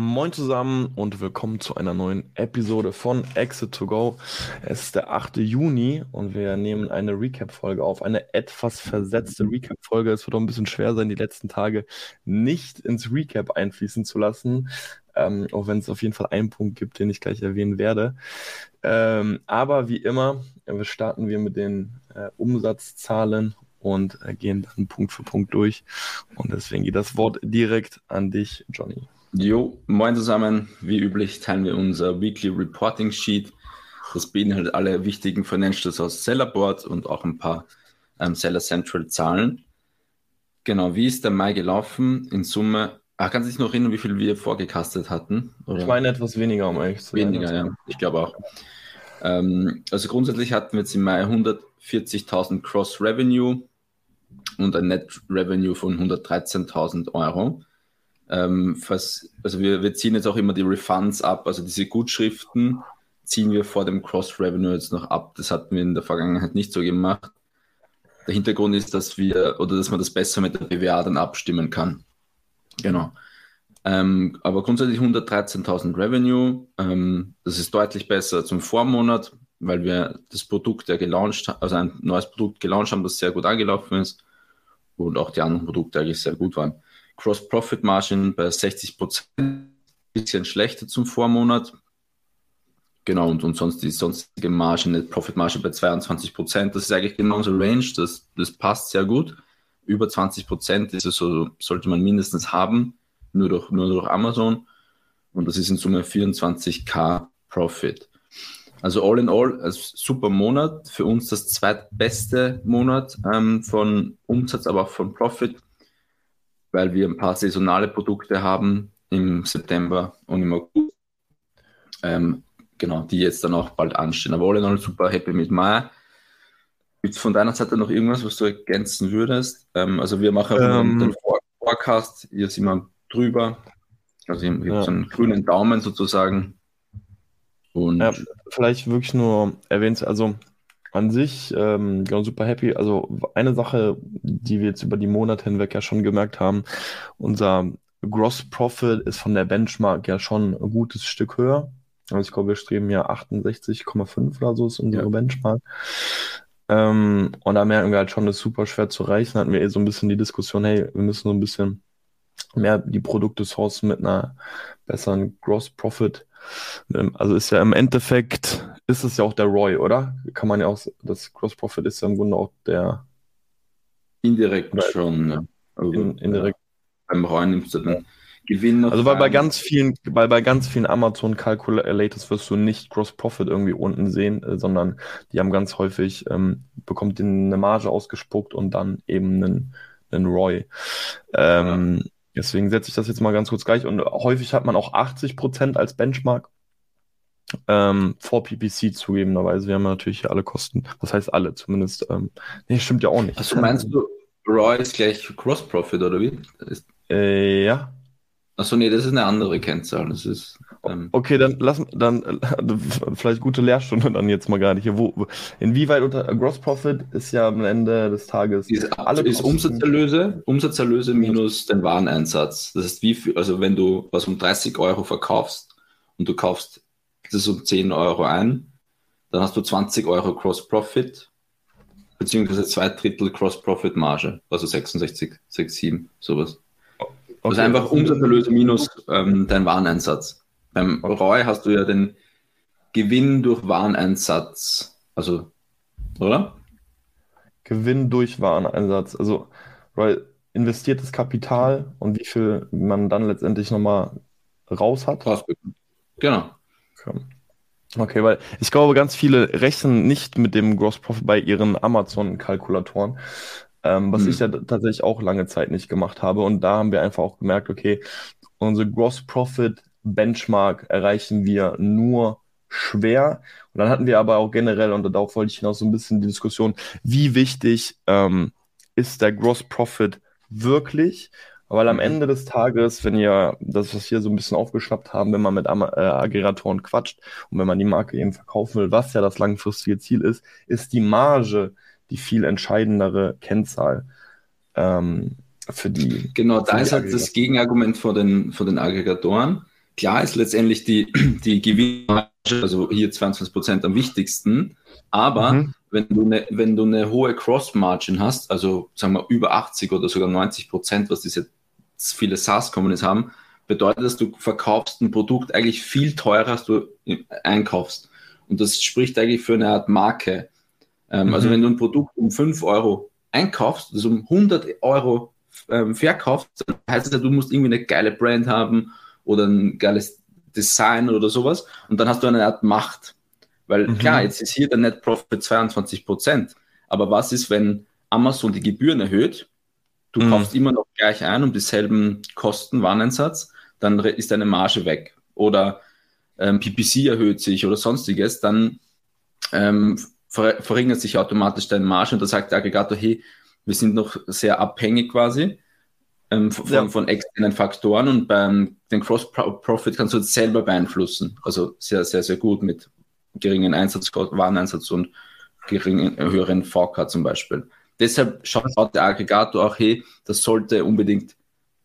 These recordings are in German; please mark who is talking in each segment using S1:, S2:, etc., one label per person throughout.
S1: Moin zusammen und willkommen zu einer neuen Episode von Exit to Go. Es ist der 8. Juni und wir nehmen eine Recap-Folge auf. Eine etwas versetzte Recap-Folge. Es wird auch ein bisschen schwer sein, die letzten Tage nicht ins Recap einfließen zu lassen. Ähm, auch wenn es auf jeden Fall einen Punkt gibt, den ich gleich erwähnen werde. Ähm, aber wie immer, äh, starten wir mit den äh, Umsatzzahlen und äh, gehen dann Punkt für Punkt durch. Und deswegen geht das Wort direkt an dich, Johnny.
S2: Jo, moin zusammen. Wie üblich teilen wir unser Weekly Reporting Sheet. Das beinhaltet alle wichtigen Financials aus Sellerboard und auch ein paar ähm, Seller Central Zahlen. Genau, wie ist der Mai gelaufen? In Summe, ach, kannst du dich noch erinnern, wie viel wir vorgekastet hatten?
S1: Oder? Ich meine etwas weniger, um ehrlich
S2: zu sein. Weniger, ja, ich glaube auch. Ähm, also grundsätzlich hatten wir jetzt im Mai 140.000 Cross Revenue und ein Net Revenue von 113.000 Euro. Ähm, fast, also wir, wir ziehen jetzt auch immer die Refunds ab, also diese Gutschriften ziehen wir vor dem Cross-Revenue jetzt noch ab. Das hatten wir in der Vergangenheit nicht so gemacht. Der Hintergrund ist, dass wir oder dass man das besser mit der BWA dann abstimmen kann. Genau. Ähm, aber grundsätzlich 113.000 Revenue. Ähm, das ist deutlich besser zum Vormonat, weil wir das Produkt ja gelauncht, also ein neues Produkt gelauncht haben, das sehr gut angelaufen ist und auch die anderen Produkte eigentlich sehr gut waren. Cross Profit Margin bei 60 Prozent, bisschen schlechter zum Vormonat. Genau, und, und sonst die sonstige Margin, Net Profit Margin bei 22 Prozent. Das ist eigentlich genau unsere Range, das, das passt sehr gut. Über 20 Prozent so, sollte man mindestens haben, nur durch, nur durch Amazon. Und das ist in Summe 24k Profit. Also all in all, ein super Monat. Für uns das zweitbeste Monat ähm, von Umsatz, aber auch von Profit weil wir ein paar saisonale Produkte haben im September und im August. Ähm, genau, die jetzt dann auch bald anstehen. Aber alle noch super happy mit Mai. Gibt es von deiner Seite noch irgendwas, was du ergänzen würdest? Ähm, also wir machen ähm, den Forecast, hier sind wir drüber. Also habe ja. so einen grünen Daumen sozusagen.
S1: Und ja, vielleicht wirklich nur erwähnt, also an sich ähm, genau super happy. Also eine Sache, die wir jetzt über die Monate hinweg ja schon gemerkt haben, unser Gross Profit ist von der Benchmark ja schon ein gutes Stück höher. Also ich glaube, wir streben ja 68,5 oder so ist unsere ja. Benchmark. Ähm, und da merken wir halt schon, das ist super schwer zu erreichen. Da hatten wir eh so ein bisschen die Diskussion, hey, wir müssen so ein bisschen mehr die Produkte sourcen mit einer besseren Gross Profit. Ähm, also ist ja im Endeffekt ist es ja auch der Roy, oder? Kann man ja auch, das Cross Profit ist ja im Grunde auch der.
S2: Indirekt oder schon, ne? Also, in, indirekt. Ja, beim Roy nimmst du den Gewinn
S1: noch. Also, weil bei ganz vielen, weil bei ganz vielen Amazon Calculators wirst du nicht Cross Profit irgendwie unten sehen, äh, sondern die haben ganz häufig, ähm, bekommt eine Marge ausgespuckt und dann eben einen, einen Roy. Ähm, ja. Deswegen setze ich das jetzt mal ganz kurz gleich und häufig hat man auch 80% als Benchmark ähm, vor PPC zugegebenerweise. Wir haben natürlich alle Kosten. Das heißt alle zumindest. Ähm, nee, stimmt ja auch nicht.
S2: Also meinst du, Raw ist gleich Cross Profit oder wie?
S1: Ist... Äh, ja.
S2: Achso, nee, das ist eine andere Kennzahl. Das ist.
S1: Ähm... Okay, dann lass dann äh, vielleicht gute Lehrstunde dann jetzt mal gar nicht. Wo, inwieweit unter Gross Profit ist ja am Ende des Tages
S2: ist, alle ist Umsatzerlöse, Umsatzerlöse minus den Wareneinsatz. Das ist wie viel, also wenn du was um 30 Euro verkaufst und du kaufst das um 10 Euro ein, dann hast du 20 Euro Cross Profit, beziehungsweise zwei Drittel Cross Profit Marge, also 66, 6, 7, sowas. Okay. Ist einfach Umsatzerlöse minus ähm, dein Wareneinsatz. Beim okay. ROI hast du ja den Gewinn durch Wareneinsatz, also, oder?
S1: Gewinn durch Wareneinsatz, also weil investiertes Kapital und wie viel man dann letztendlich nochmal raus hat.
S2: Genau.
S1: Okay, weil ich glaube, ganz viele rechnen nicht mit dem Gross Profit bei ihren Amazon-Kalkulatoren, ähm, was hm. ich ja tatsächlich auch lange Zeit nicht gemacht habe. Und da haben wir einfach auch gemerkt, okay, unsere Gross Profit Benchmark erreichen wir nur schwer. Und dann hatten wir aber auch generell, und darauf wollte ich hinaus so ein bisschen die Diskussion, wie wichtig ähm, ist der Gross Profit wirklich? Weil am mhm. Ende des Tages, wenn ihr das, was wir so ein bisschen aufgeschnappt haben, wenn man mit äh, Aggregatoren quatscht und wenn man die Marke eben verkaufen will, was ja das langfristige Ziel ist, ist die Marge die viel entscheidendere Kennzahl ähm, für die.
S2: Genau, da ist halt das Gegenargument von den, von den Aggregatoren. Klar ist letztendlich die, die Gewinnmarge, also hier 22 Prozent am wichtigsten, aber mhm. wenn, du eine, wenn du eine hohe Cross-Margin hast, also sagen wir über 80 oder sogar 90 Prozent, was diese viele SaaS-Companies haben, bedeutet das, du verkaufst ein Produkt eigentlich viel teurer, als du einkaufst. Und das spricht eigentlich für eine Art Marke. Ähm, also mhm. Also wenn du ein Produkt um 5 Euro einkaufst, also um 100 Euro ähm, verkaufst, dann heißt das ja, du musst irgendwie eine geile Brand haben oder ein geiles Design oder sowas und dann hast du eine Art Macht. Weil mhm. klar, jetzt ist hier der Net Profit 22 Prozent, aber was ist, wenn Amazon die Gebühren erhöht, du mhm. kaufst immer noch gleich ein um dieselben Kosten, Wareneinsatz, dann ist deine Marge weg. Oder ähm, PPC erhöht sich oder sonstiges, dann ähm, ver verringert sich automatisch deine Marge und da sagt der Aggregator, hey, wir sind noch sehr abhängig quasi ähm, von, ja. von, externen Faktoren und beim den Cross Profit kannst du das selber beeinflussen. Also sehr, sehr, sehr gut mit geringen Einsatz, Wareneinsatz und geringen, höheren VK zum Beispiel. Deshalb schaut der Aggregator auch, hey, das sollte unbedingt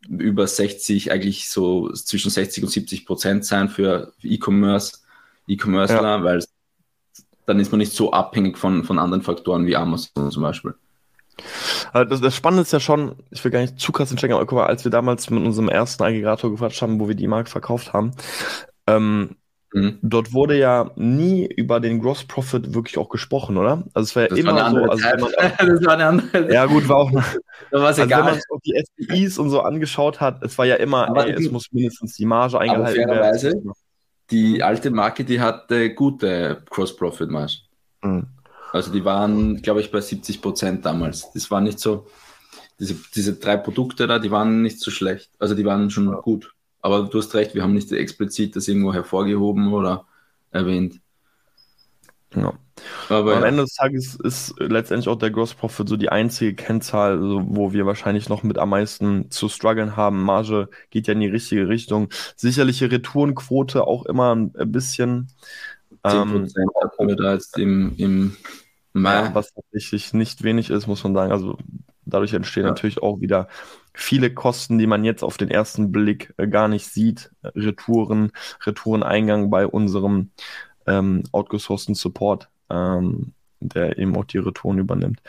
S2: über 60, eigentlich so zwischen 60 und 70 Prozent sein für E-Commerce, E-Commercer, ja. weil dann ist man nicht so abhängig von, von anderen Faktoren wie Amazon zum Beispiel.
S1: Also das, das, Spannende ist ja schon, ich will gar nicht zu krass entstecken, aber guck mal, als wir damals mit unserem ersten Aggregator gequatscht haben, wo wir die Marke verkauft haben, ähm, mhm. dort wurde ja nie über den Gross Profit wirklich auch gesprochen, oder? Also es war ja das immer war so, also man, das war eine andere Ja gut, war auch eine, also egal. wenn man sich die SPIs und so angeschaut hat, es war ja immer, ey, es muss mindestens die Marge eingehalten werden
S2: die alte Marke, die hatte gute Cross-Profit-Marge. Mhm. Also die waren, glaube ich, bei 70 Prozent damals. Das war nicht so, diese, diese drei Produkte da, die waren nicht so schlecht. Also die waren schon ja. gut. Aber du hast recht, wir haben nicht explizit das irgendwo hervorgehoben oder erwähnt.
S1: Ja. Aber am. Ende des Tages ist letztendlich auch der Gross Profit so die einzige Kennzahl, also wo wir wahrscheinlich noch mit am meisten zu strugglen haben. Marge geht ja in die richtige Richtung. Sicherliche Retourenquote auch immer ein bisschen.
S2: 10% ähm, hatten wir da jetzt im, im
S1: Mai. was tatsächlich nicht wenig ist, muss man sagen. Also dadurch entstehen ja. natürlich auch wieder viele Kosten, die man jetzt auf den ersten Blick äh, gar nicht sieht. Retouren, Retoureneingang bei unserem ähm, outgesourcten Support, ähm, der eben auch die Retouren übernimmt.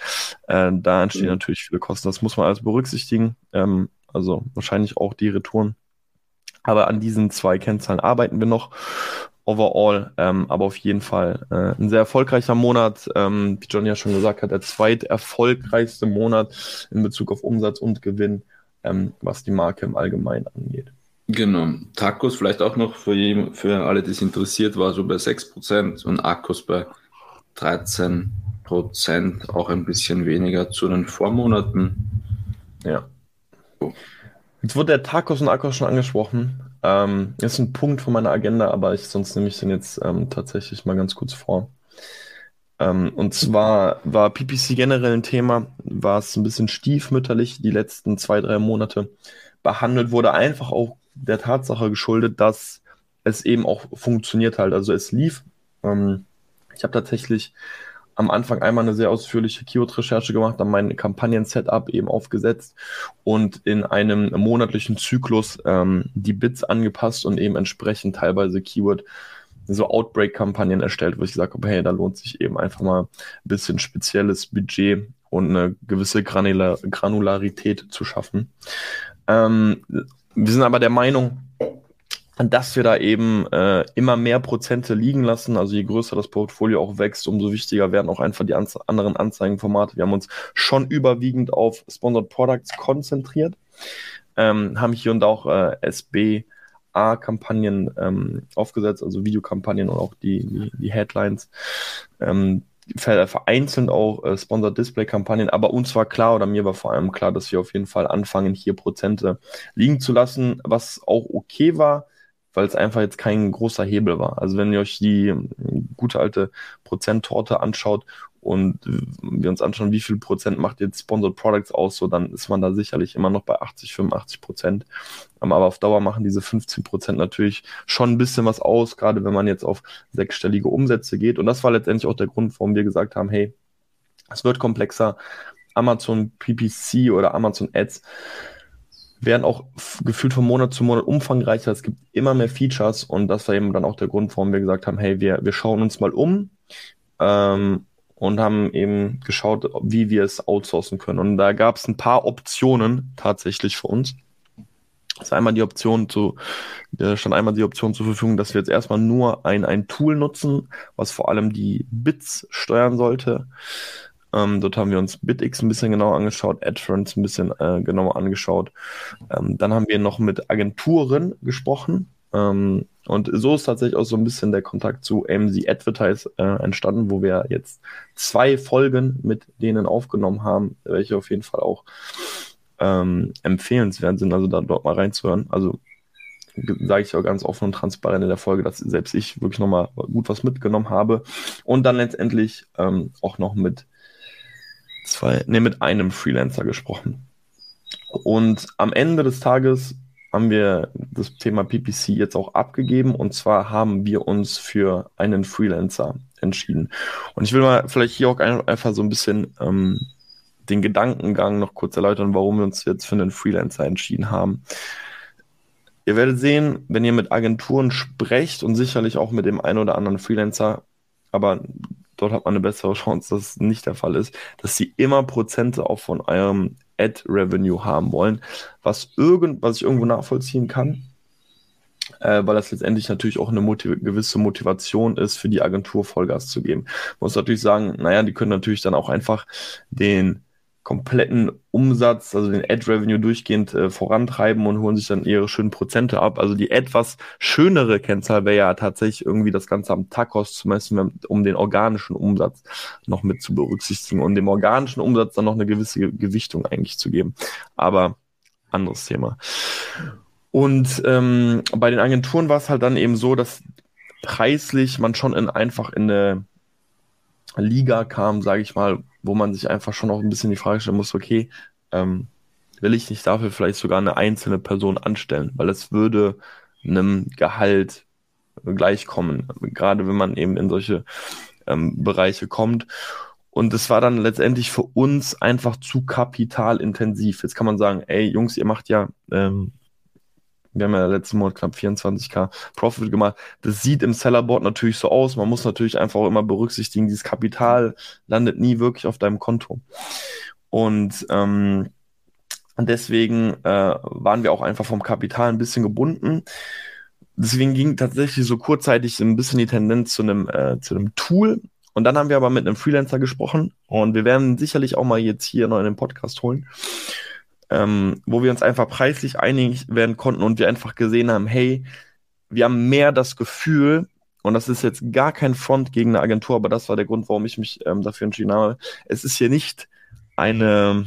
S1: Äh, da entstehen mhm. natürlich viele Kosten. Das muss man alles berücksichtigen. Ähm, also wahrscheinlich auch die Retouren. Aber an diesen zwei Kennzahlen arbeiten wir noch overall, ähm, aber auf jeden Fall äh, ein sehr erfolgreicher Monat, ähm, wie John ja schon gesagt hat, der zweiterfolgreichste Monat in Bezug auf Umsatz und Gewinn, ähm, was die Marke im Allgemeinen angeht.
S2: Genau. Tacos vielleicht auch noch für, jeden, für alle, die es interessiert, war so bei 6% und Akkus bei 13%, auch ein bisschen weniger zu den Vormonaten.
S1: Ja. Jetzt wurde der Tacos und Akkus schon angesprochen. Ähm, ist ein Punkt von meiner Agenda, aber ich, sonst nehme ich den jetzt ähm, tatsächlich mal ganz kurz vor. Ähm, und zwar war PPC generell ein Thema, war es ein bisschen stiefmütterlich die letzten zwei, drei Monate behandelt wurde, einfach auch der Tatsache geschuldet, dass es eben auch funktioniert halt. Also es lief. Ähm, ich habe tatsächlich am Anfang einmal eine sehr ausführliche Keyword-Recherche gemacht, dann mein Kampagnen-Setup eben aufgesetzt und in einem monatlichen Zyklus ähm, die Bits angepasst und eben entsprechend teilweise Keyword so Outbreak-Kampagnen erstellt, wo ich gesagt habe, hey, da lohnt sich eben einfach mal ein bisschen spezielles Budget und eine gewisse Granular Granularität zu schaffen. Ähm, wir sind aber der Meinung, dass wir da eben äh, immer mehr Prozente liegen lassen. Also je größer das Portfolio auch wächst, umso wichtiger werden auch einfach die Anze anderen Anzeigenformate. Wir haben uns schon überwiegend auf Sponsored Products konzentriert, ähm, haben hier und auch äh, SBA-Kampagnen ähm, aufgesetzt, also Videokampagnen und auch die, die, die Headlines. Ähm, vereinzelt auch äh, Sponsored Display Kampagnen, aber uns war klar oder mir war vor allem klar, dass wir auf jeden Fall anfangen, hier Prozente liegen zu lassen, was auch okay war, weil es einfach jetzt kein großer Hebel war. Also wenn ihr euch die gute alte Prozenttorte anschaut und wir uns anschauen, wie viel Prozent macht jetzt Sponsored Products aus, so dann ist man da sicherlich immer noch bei 80, 85 Prozent. Ähm, aber auf Dauer machen diese 15 Prozent natürlich schon ein bisschen was aus, gerade wenn man jetzt auf sechsstellige Umsätze geht. Und das war letztendlich auch der Grund, warum wir gesagt haben, hey, es wird komplexer. Amazon PPC oder Amazon Ads werden auch gefühlt von Monat zu Monat umfangreicher. Es gibt immer mehr Features und das war eben dann auch der Grund, warum wir gesagt haben, hey, wir, wir schauen uns mal um ähm, und haben eben geschaut, wie wir es outsourcen können. Und da gab es ein paar Optionen tatsächlich für uns. Das ist einmal die Option zu, da stand einmal die Option zur Verfügung, dass wir jetzt erstmal nur ein, ein Tool nutzen, was vor allem die Bits steuern sollte. Ähm, dort haben wir uns BitX ein bisschen genauer angeschaut, AdFriends ein bisschen äh, genauer angeschaut. Ähm, dann haben wir noch mit Agenturen gesprochen. Ähm, und so ist tatsächlich auch so ein bisschen der Kontakt zu AMZ Advertise äh, entstanden, wo wir jetzt zwei Folgen mit denen aufgenommen haben, welche auf jeden Fall auch ähm, empfehlenswert sind, also da dort mal reinzuhören. Also sage ich auch ganz offen und transparent in der Folge, dass selbst ich wirklich nochmal gut was mitgenommen habe. Und dann letztendlich ähm, auch noch mit zwei, nee, mit einem Freelancer gesprochen. Und am Ende des Tages haben wir das Thema PPC jetzt auch abgegeben und zwar haben wir uns für einen Freelancer entschieden. Und ich will mal vielleicht hier auch einfach so ein bisschen ähm, den Gedankengang noch kurz erläutern, warum wir uns jetzt für einen Freelancer entschieden haben. Ihr werdet sehen, wenn ihr mit Agenturen sprecht und sicherlich auch mit dem einen oder anderen Freelancer, aber dort hat man eine bessere Chance, dass es nicht der Fall ist, dass sie immer Prozente auch von eurem Ad-Revenue haben wollen, was, irgend, was ich irgendwo nachvollziehen kann, äh, weil das letztendlich natürlich auch eine motiv gewisse Motivation ist, für die Agentur Vollgas zu geben. Man muss natürlich sagen, naja, die können natürlich dann auch einfach den kompletten Umsatz, also den Ad-Revenue durchgehend äh, vorantreiben und holen sich dann ihre schönen Prozente ab. Also die etwas schönere Kennzahl wäre ja tatsächlich irgendwie das Ganze am Tacos zu messen, um den organischen Umsatz noch mit zu berücksichtigen und dem organischen Umsatz dann noch eine gewisse Gewichtung eigentlich zu geben. Aber anderes Thema. Und ähm, bei den Agenturen war es halt dann eben so, dass preislich man schon in einfach in eine Liga kam, sage ich mal, wo man sich einfach schon auch ein bisschen die Frage stellen muss, okay, ähm, will ich nicht dafür vielleicht sogar eine einzelne Person anstellen, weil es würde einem Gehalt gleichkommen, gerade wenn man eben in solche ähm, Bereiche kommt. Und es war dann letztendlich für uns einfach zu kapitalintensiv. Jetzt kann man sagen, ey Jungs, ihr macht ja ähm, wir haben ja letzten Monat knapp 24k Profit gemacht. Das sieht im Sellerboard natürlich so aus. Man muss natürlich einfach auch immer berücksichtigen, dieses Kapital landet nie wirklich auf deinem Konto. Und ähm, deswegen äh, waren wir auch einfach vom Kapital ein bisschen gebunden. Deswegen ging tatsächlich so kurzzeitig ein bisschen die Tendenz zu einem, äh, zu einem Tool. Und dann haben wir aber mit einem Freelancer gesprochen und wir werden sicherlich auch mal jetzt hier noch in den Podcast holen ähm, wo wir uns einfach preislich einig werden konnten und wir einfach gesehen haben, hey, wir haben mehr das Gefühl, und das ist jetzt gar kein Front gegen eine Agentur, aber das war der Grund, warum ich mich ähm, dafür entschieden habe. Es ist hier nicht eine,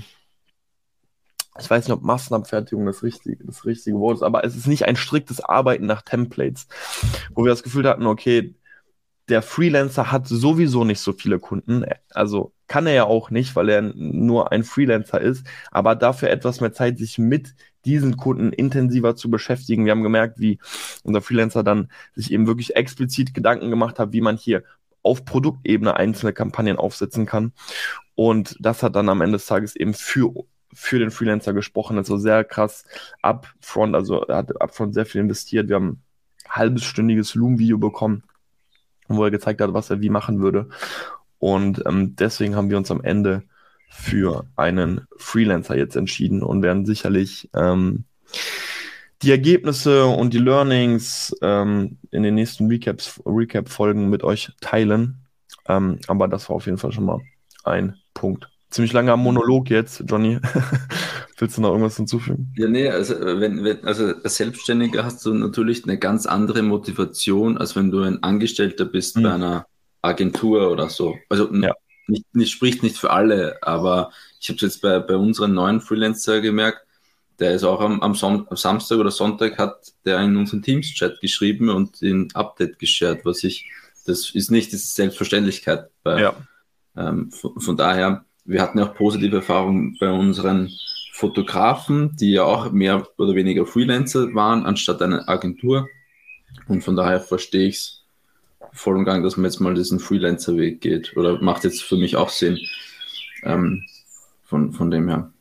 S1: ich weiß nicht, ob Massenabfertigung das richtige, das richtige Wort ist, aber es ist nicht ein striktes Arbeiten nach Templates, wo wir das Gefühl hatten, okay, der Freelancer hat sowieso nicht so viele Kunden. Also kann er ja auch nicht, weil er nur ein Freelancer ist, aber dafür etwas mehr Zeit, sich mit diesen Kunden intensiver zu beschäftigen. Wir haben gemerkt, wie unser Freelancer dann sich eben wirklich explizit Gedanken gemacht hat, wie man hier auf Produktebene einzelne Kampagnen aufsetzen kann. Und das hat dann am Ende des Tages eben für, für den Freelancer gesprochen. Also sehr krass upfront, also er hat upfront sehr viel investiert. Wir haben ein halbstündiges Loom-Video bekommen wo er gezeigt hat, was er wie machen würde. Und ähm, deswegen haben wir uns am Ende für einen Freelancer jetzt entschieden und werden sicherlich ähm, die Ergebnisse und die Learnings ähm, in den nächsten Recaps, Recap-Folgen mit euch teilen. Ähm, aber das war auf jeden Fall schon mal ein Punkt. Ziemlich langer Monolog jetzt, Johnny. Willst du noch irgendwas hinzufügen?
S2: Ja, nee, also wenn, wenn, also als Selbstständiger hast du natürlich eine ganz andere Motivation, als wenn du ein Angestellter bist mhm. bei einer Agentur oder so. Also ja. nicht, nicht, spricht nicht für alle, aber ich habe es jetzt bei, bei unseren neuen Freelancer gemerkt, der ist auch am, am, Son am Samstag oder Sonntag hat der in unseren Teams-Chat geschrieben und den Update geshared, was ich, das ist nicht, das ist Selbstverständlichkeit bei,
S1: ja
S2: Ähm, von, von, daher, wir hatten ja auch positive Erfahrungen bei unseren Fotografen, die ja auch mehr oder weniger Freelancer waren, anstatt eine Agentur. Und von daher verstehe ich es voll und gang, dass man jetzt mal diesen Freelancer-Weg geht. Oder macht jetzt für mich auch Sinn. Ähm, von, von dem her.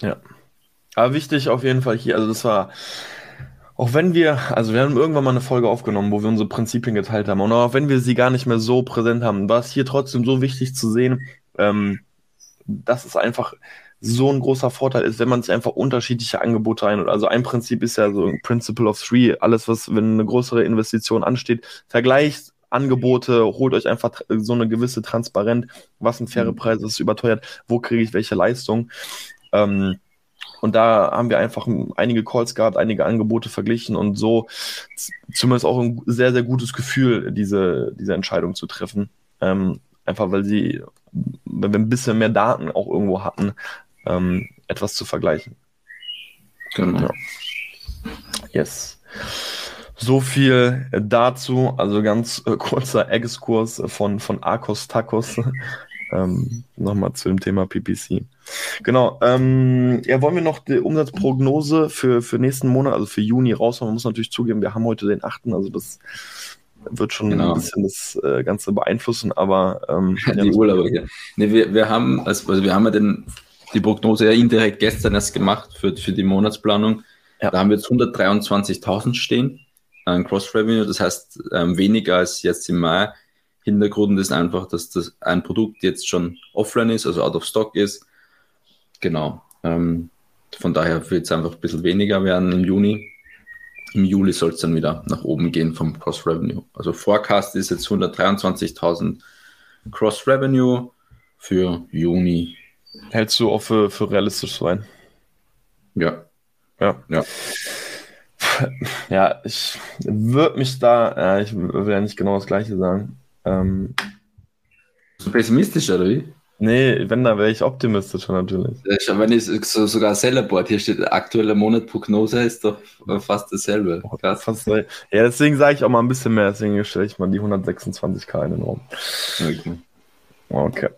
S1: Ja. Aber wichtig auf jeden Fall hier, also das war, auch wenn wir, also wir haben irgendwann mal eine Folge aufgenommen, wo wir unsere Prinzipien geteilt haben. Und auch wenn wir sie gar nicht mehr so präsent haben, war es hier trotzdem so wichtig zu sehen, ähm, dass es einfach so ein großer Vorteil ist, wenn man sich einfach unterschiedliche Angebote ein. Also ein Prinzip ist ja so ein Principle of Three. Alles, was, wenn eine größere Investition ansteht, vergleicht Angebote, holt euch einfach so eine gewisse Transparenz, was sind faire mhm. Preise, was ist überteuert, wo kriege ich welche Leistung. Ähm, und da haben wir einfach einige Calls gehabt, einige Angebote verglichen und so zumindest auch ein sehr, sehr gutes Gefühl, diese, diese Entscheidung zu treffen. Ähm, einfach weil sie, wenn wir ein bisschen mehr Daten auch irgendwo hatten, ähm, etwas zu vergleichen. Genau. Ja. Yes. So viel dazu, also ganz äh, kurzer Exkurs von, von Arcos Tacos. ähm, Nochmal zu dem Thema PPC. Genau. Ähm, ja, wollen wir noch die Umsatzprognose für, für nächsten Monat, also für Juni raushauen? Man muss natürlich zugeben, wir haben heute den 8., also das wird schon genau. ein bisschen das äh, Ganze beeinflussen, aber ähm,
S2: die ja, Urlauber hier. Nee, wir, wir haben, also, also wir haben ja den, die Prognose ja indirekt gestern erst gemacht für, für die Monatsplanung. Ja. Da haben wir jetzt 123.000 stehen an Cross-Revenue, das heißt ähm, weniger als jetzt im Mai. Hintergrund ist einfach, dass das ein Produkt jetzt schon offline ist, also out of stock ist. Genau. Ähm, von daher wird es einfach ein bisschen weniger werden im Juni. Im Juli soll es dann wieder nach oben gehen vom Cross-Revenue. Also Forecast ist jetzt 123.000 Cross-Revenue für Juni.
S1: Hältst du auch für, für realistisch sein?
S2: Ja.
S1: Ja. Ja. Ja, ich würde mich da, äh, ich will ja nicht genau das Gleiche sagen. Ähm,
S2: so pessimistisch, oder wie?
S1: Nee, wenn, dann wäre ich optimistischer natürlich.
S2: Ja, wenn ich so, sogar Sellerboard, hier steht aktuelle Monatprognose, ist doch fast dasselbe.
S1: Krass. Fast, ja, deswegen sage ich auch mal ein bisschen mehr, deswegen stelle ich mal die 126k in den Raum. Okay. Okay.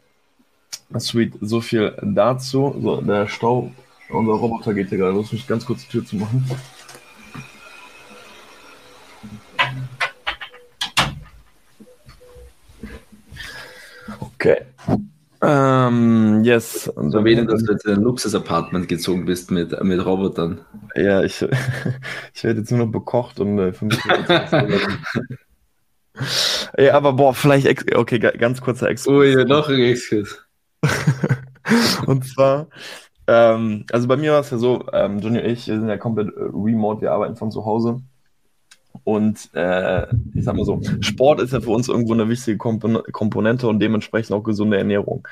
S1: Sweet, so viel dazu. So, der Stau, unser Roboter geht hier gerade. Muss mich ganz kurz die Tür zu machen. Okay. Ähm, yes.
S2: Und so wenig, dass du jetzt in ein Luxus-Apartment gezogen bist mit, mit Robotern.
S1: Ja, ich, ich werde jetzt nur noch bekocht und äh, für mich Ja, aber boah, vielleicht, ex okay, ganz kurzer
S2: Exkurs. Ui, noch ein Exkurs.
S1: und zwar, ähm, also bei mir war es ja so, ähm, Johnny und ich wir sind ja komplett äh, remote, wir arbeiten von zu Hause. Und äh, ich sag mal so, Sport ist ja für uns irgendwo eine wichtige Kompon Komponente und dementsprechend auch gesunde Ernährung.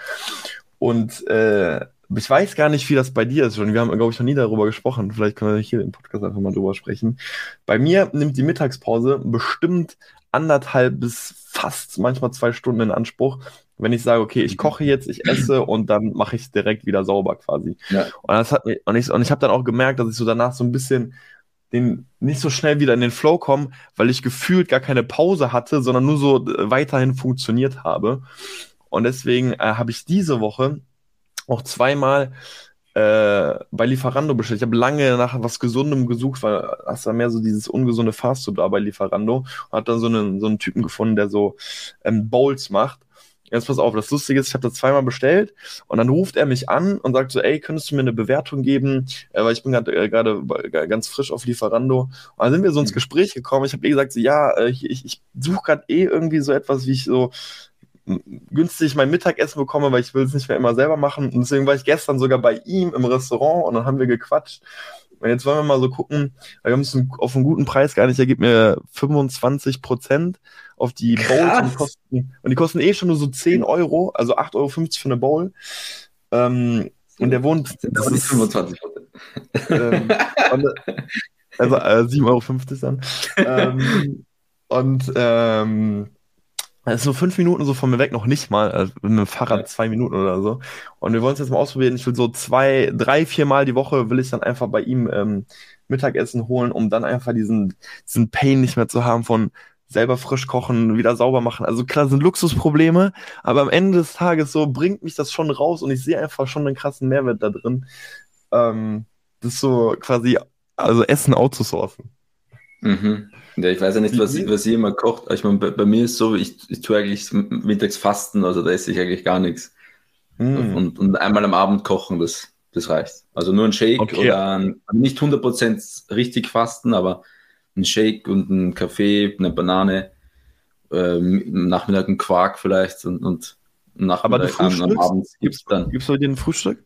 S1: Und äh, ich weiß gar nicht, wie das bei dir ist schon. Wir haben, glaube ich, noch nie darüber gesprochen. Vielleicht können wir hier im Podcast einfach mal drüber sprechen. Bei mir nimmt die Mittagspause bestimmt anderthalb bis fast manchmal zwei Stunden in Anspruch, wenn ich sage, okay, ich koche jetzt, ich esse und dann mache ich direkt wieder sauber quasi. Ja. Und, das hat, und ich, und ich habe dann auch gemerkt, dass ich so danach so ein bisschen den nicht so schnell wieder in den Flow kommen, weil ich gefühlt gar keine Pause hatte, sondern nur so äh, weiterhin funktioniert habe. Und deswegen äh, habe ich diese Woche auch zweimal äh, bei Lieferando bestellt. Ich habe lange nach was Gesundem gesucht, weil das war mehr so dieses ungesunde Fastfood da bei Lieferando und habe dann so einen, so einen Typen gefunden, der so ähm, Bowls macht. Jetzt pass auf, das Lustige ist, ich habe das zweimal bestellt und dann ruft er mich an und sagt so, ey, könntest du mir eine Bewertung geben? Äh, weil ich bin gerade äh, ganz frisch auf Lieferando. Und dann sind wir so ins mhm. Gespräch gekommen. Ich habe eh gesagt, so, ja, äh, ich, ich suche gerade eh irgendwie so etwas, wie ich so günstig mein Mittagessen bekomme, weil ich will es nicht mehr immer selber machen. Und deswegen war ich gestern sogar bei ihm im Restaurant und dann haben wir gequatscht. Und jetzt wollen wir mal so gucken, wir haben es auf einen guten Preis gar nicht, er gibt mir 25 Prozent auf die Bowls und die, kosten, und die kosten eh schon nur so 10 Euro, also 8,50 Euro für eine Bowl. Ähm, und der wohnt.
S2: Das ist 25 Prozent.
S1: Ähm, also äh, 7,50 Euro dann. ähm, und ähm, das ist so fünf Minuten so von mir weg, noch nicht mal. Also mit dem Fahrrad ja. zwei Minuten oder so. Und wir wollen es jetzt mal ausprobieren. Ich will so zwei, drei, vier Mal die Woche will ich dann einfach bei ihm ähm, Mittagessen holen, um dann einfach diesen, diesen Pain nicht mehr zu haben von selber frisch kochen, wieder sauber machen. Also klar sind Luxusprobleme, aber am Ende des Tages so bringt mich das schon raus und ich sehe einfach schon einen krassen Mehrwert da drin. Ähm, das ist so quasi, also Essen outzusourcen.
S2: Mhm. Ja, ich weiß ja nicht, was, was ihr immer kocht. Ich meine, bei, bei, mir ist so, ich, ich tue eigentlich mittags fasten, also da esse ich eigentlich gar nichts. Mm. Und, und einmal am Abend kochen, das, das reicht. Also nur ein Shake okay. oder ein, nicht 100% richtig fasten, aber ein Shake und ein Kaffee, eine Banane, ähm, Nachmittag ein Quark vielleicht und, und
S1: Nachmittag aber am, am Abend gibt es dann. Gibst du dir ein Frühstück?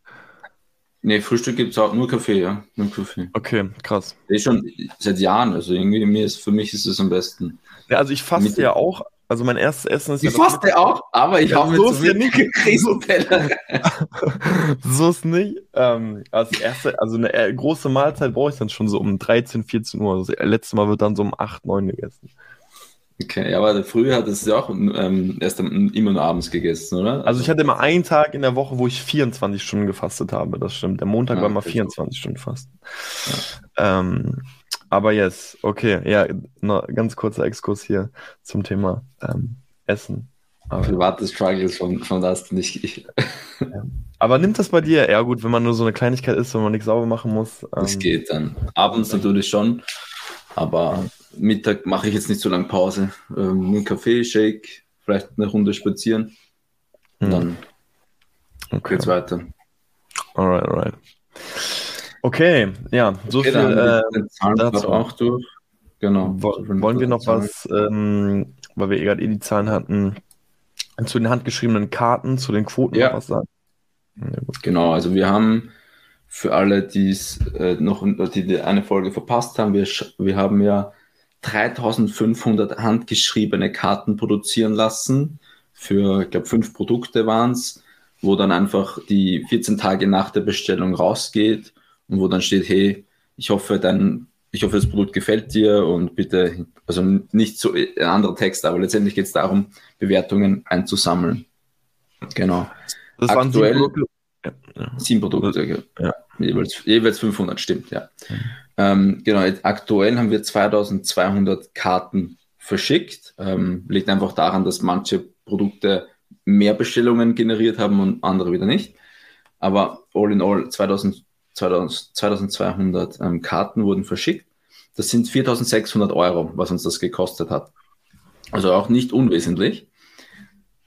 S2: Nee, Frühstück gibt es auch nur Kaffee, ja. Nur Kaffee.
S1: Okay, krass.
S2: Ist schon seit Jahren, also irgendwie mir ist, für mich ist es am besten.
S1: Ja, also ich faste ja auch, also mein erstes Essen ist
S2: ich ja. Ich faste auch, aber ich ja, habe
S1: so mir nicht Riesenteller. so ist nicht. Ähm, als erste, also eine äh, große Mahlzeit brauche ich dann schon so um 13, 14 Uhr. Das letzte Mal wird dann so um 8, 9 gegessen.
S2: Okay, aber früher hat es ja auch ähm, erst immer nur abends gegessen, oder?
S1: Also ich hatte immer einen Tag in der Woche, wo ich 24 Stunden gefastet habe, das stimmt. Der Montag ah, war mal 24 so. Stunden fasten. Ja. Ähm, aber yes, okay, ja, noch ganz kurzer Exkurs hier zum Thema ähm, Essen.
S2: Aber, Private Struggles von, von das nicht ich.
S1: ja. Aber nimmt das bei dir? Ja gut, wenn man nur so eine Kleinigkeit isst, wenn man nichts sauber machen muss.
S2: Ähm, das geht dann. Abends natürlich schon, aber Mittag mache ich jetzt nicht so lange Pause. Ähm, einen Kaffee, Shake, vielleicht eine Runde spazieren. Und hm. dann okay. geht's weiter.
S1: Alright, alright. Okay, ja, so okay, viel äh, dazu. auch durch. Genau. Wo, wollen wir noch was, ähm, weil wir gerade eh die Zahlen hatten, zu den handgeschriebenen Karten, zu den Quoten
S2: ja. was sagen? Ja, genau, also wir haben für alle, die es äh, noch die eine Folge verpasst haben, wir, wir haben ja 3500 handgeschriebene Karten produzieren lassen. Für, ich glaube, fünf Produkte waren es, wo dann einfach die 14 Tage nach der Bestellung rausgeht und wo dann steht, hey, ich hoffe, dein, ich hoffe, das Produkt gefällt dir und bitte, also nicht so ein anderer Text, aber letztendlich geht es darum, Bewertungen einzusammeln. Genau. Das Aktuell, waren sieben Produkte. Ja. Sieben Produkte, ja. Jeweils, jeweils 500, stimmt, ja. Mhm. Ähm, genau, aktuell haben wir 2200 Karten verschickt. Ähm, liegt einfach daran, dass manche Produkte mehr Bestellungen generiert haben und andere wieder nicht. Aber all in all 2000, 2000, 2200 ähm, Karten wurden verschickt. Das sind 4600 Euro, was uns das gekostet hat. Also auch nicht unwesentlich.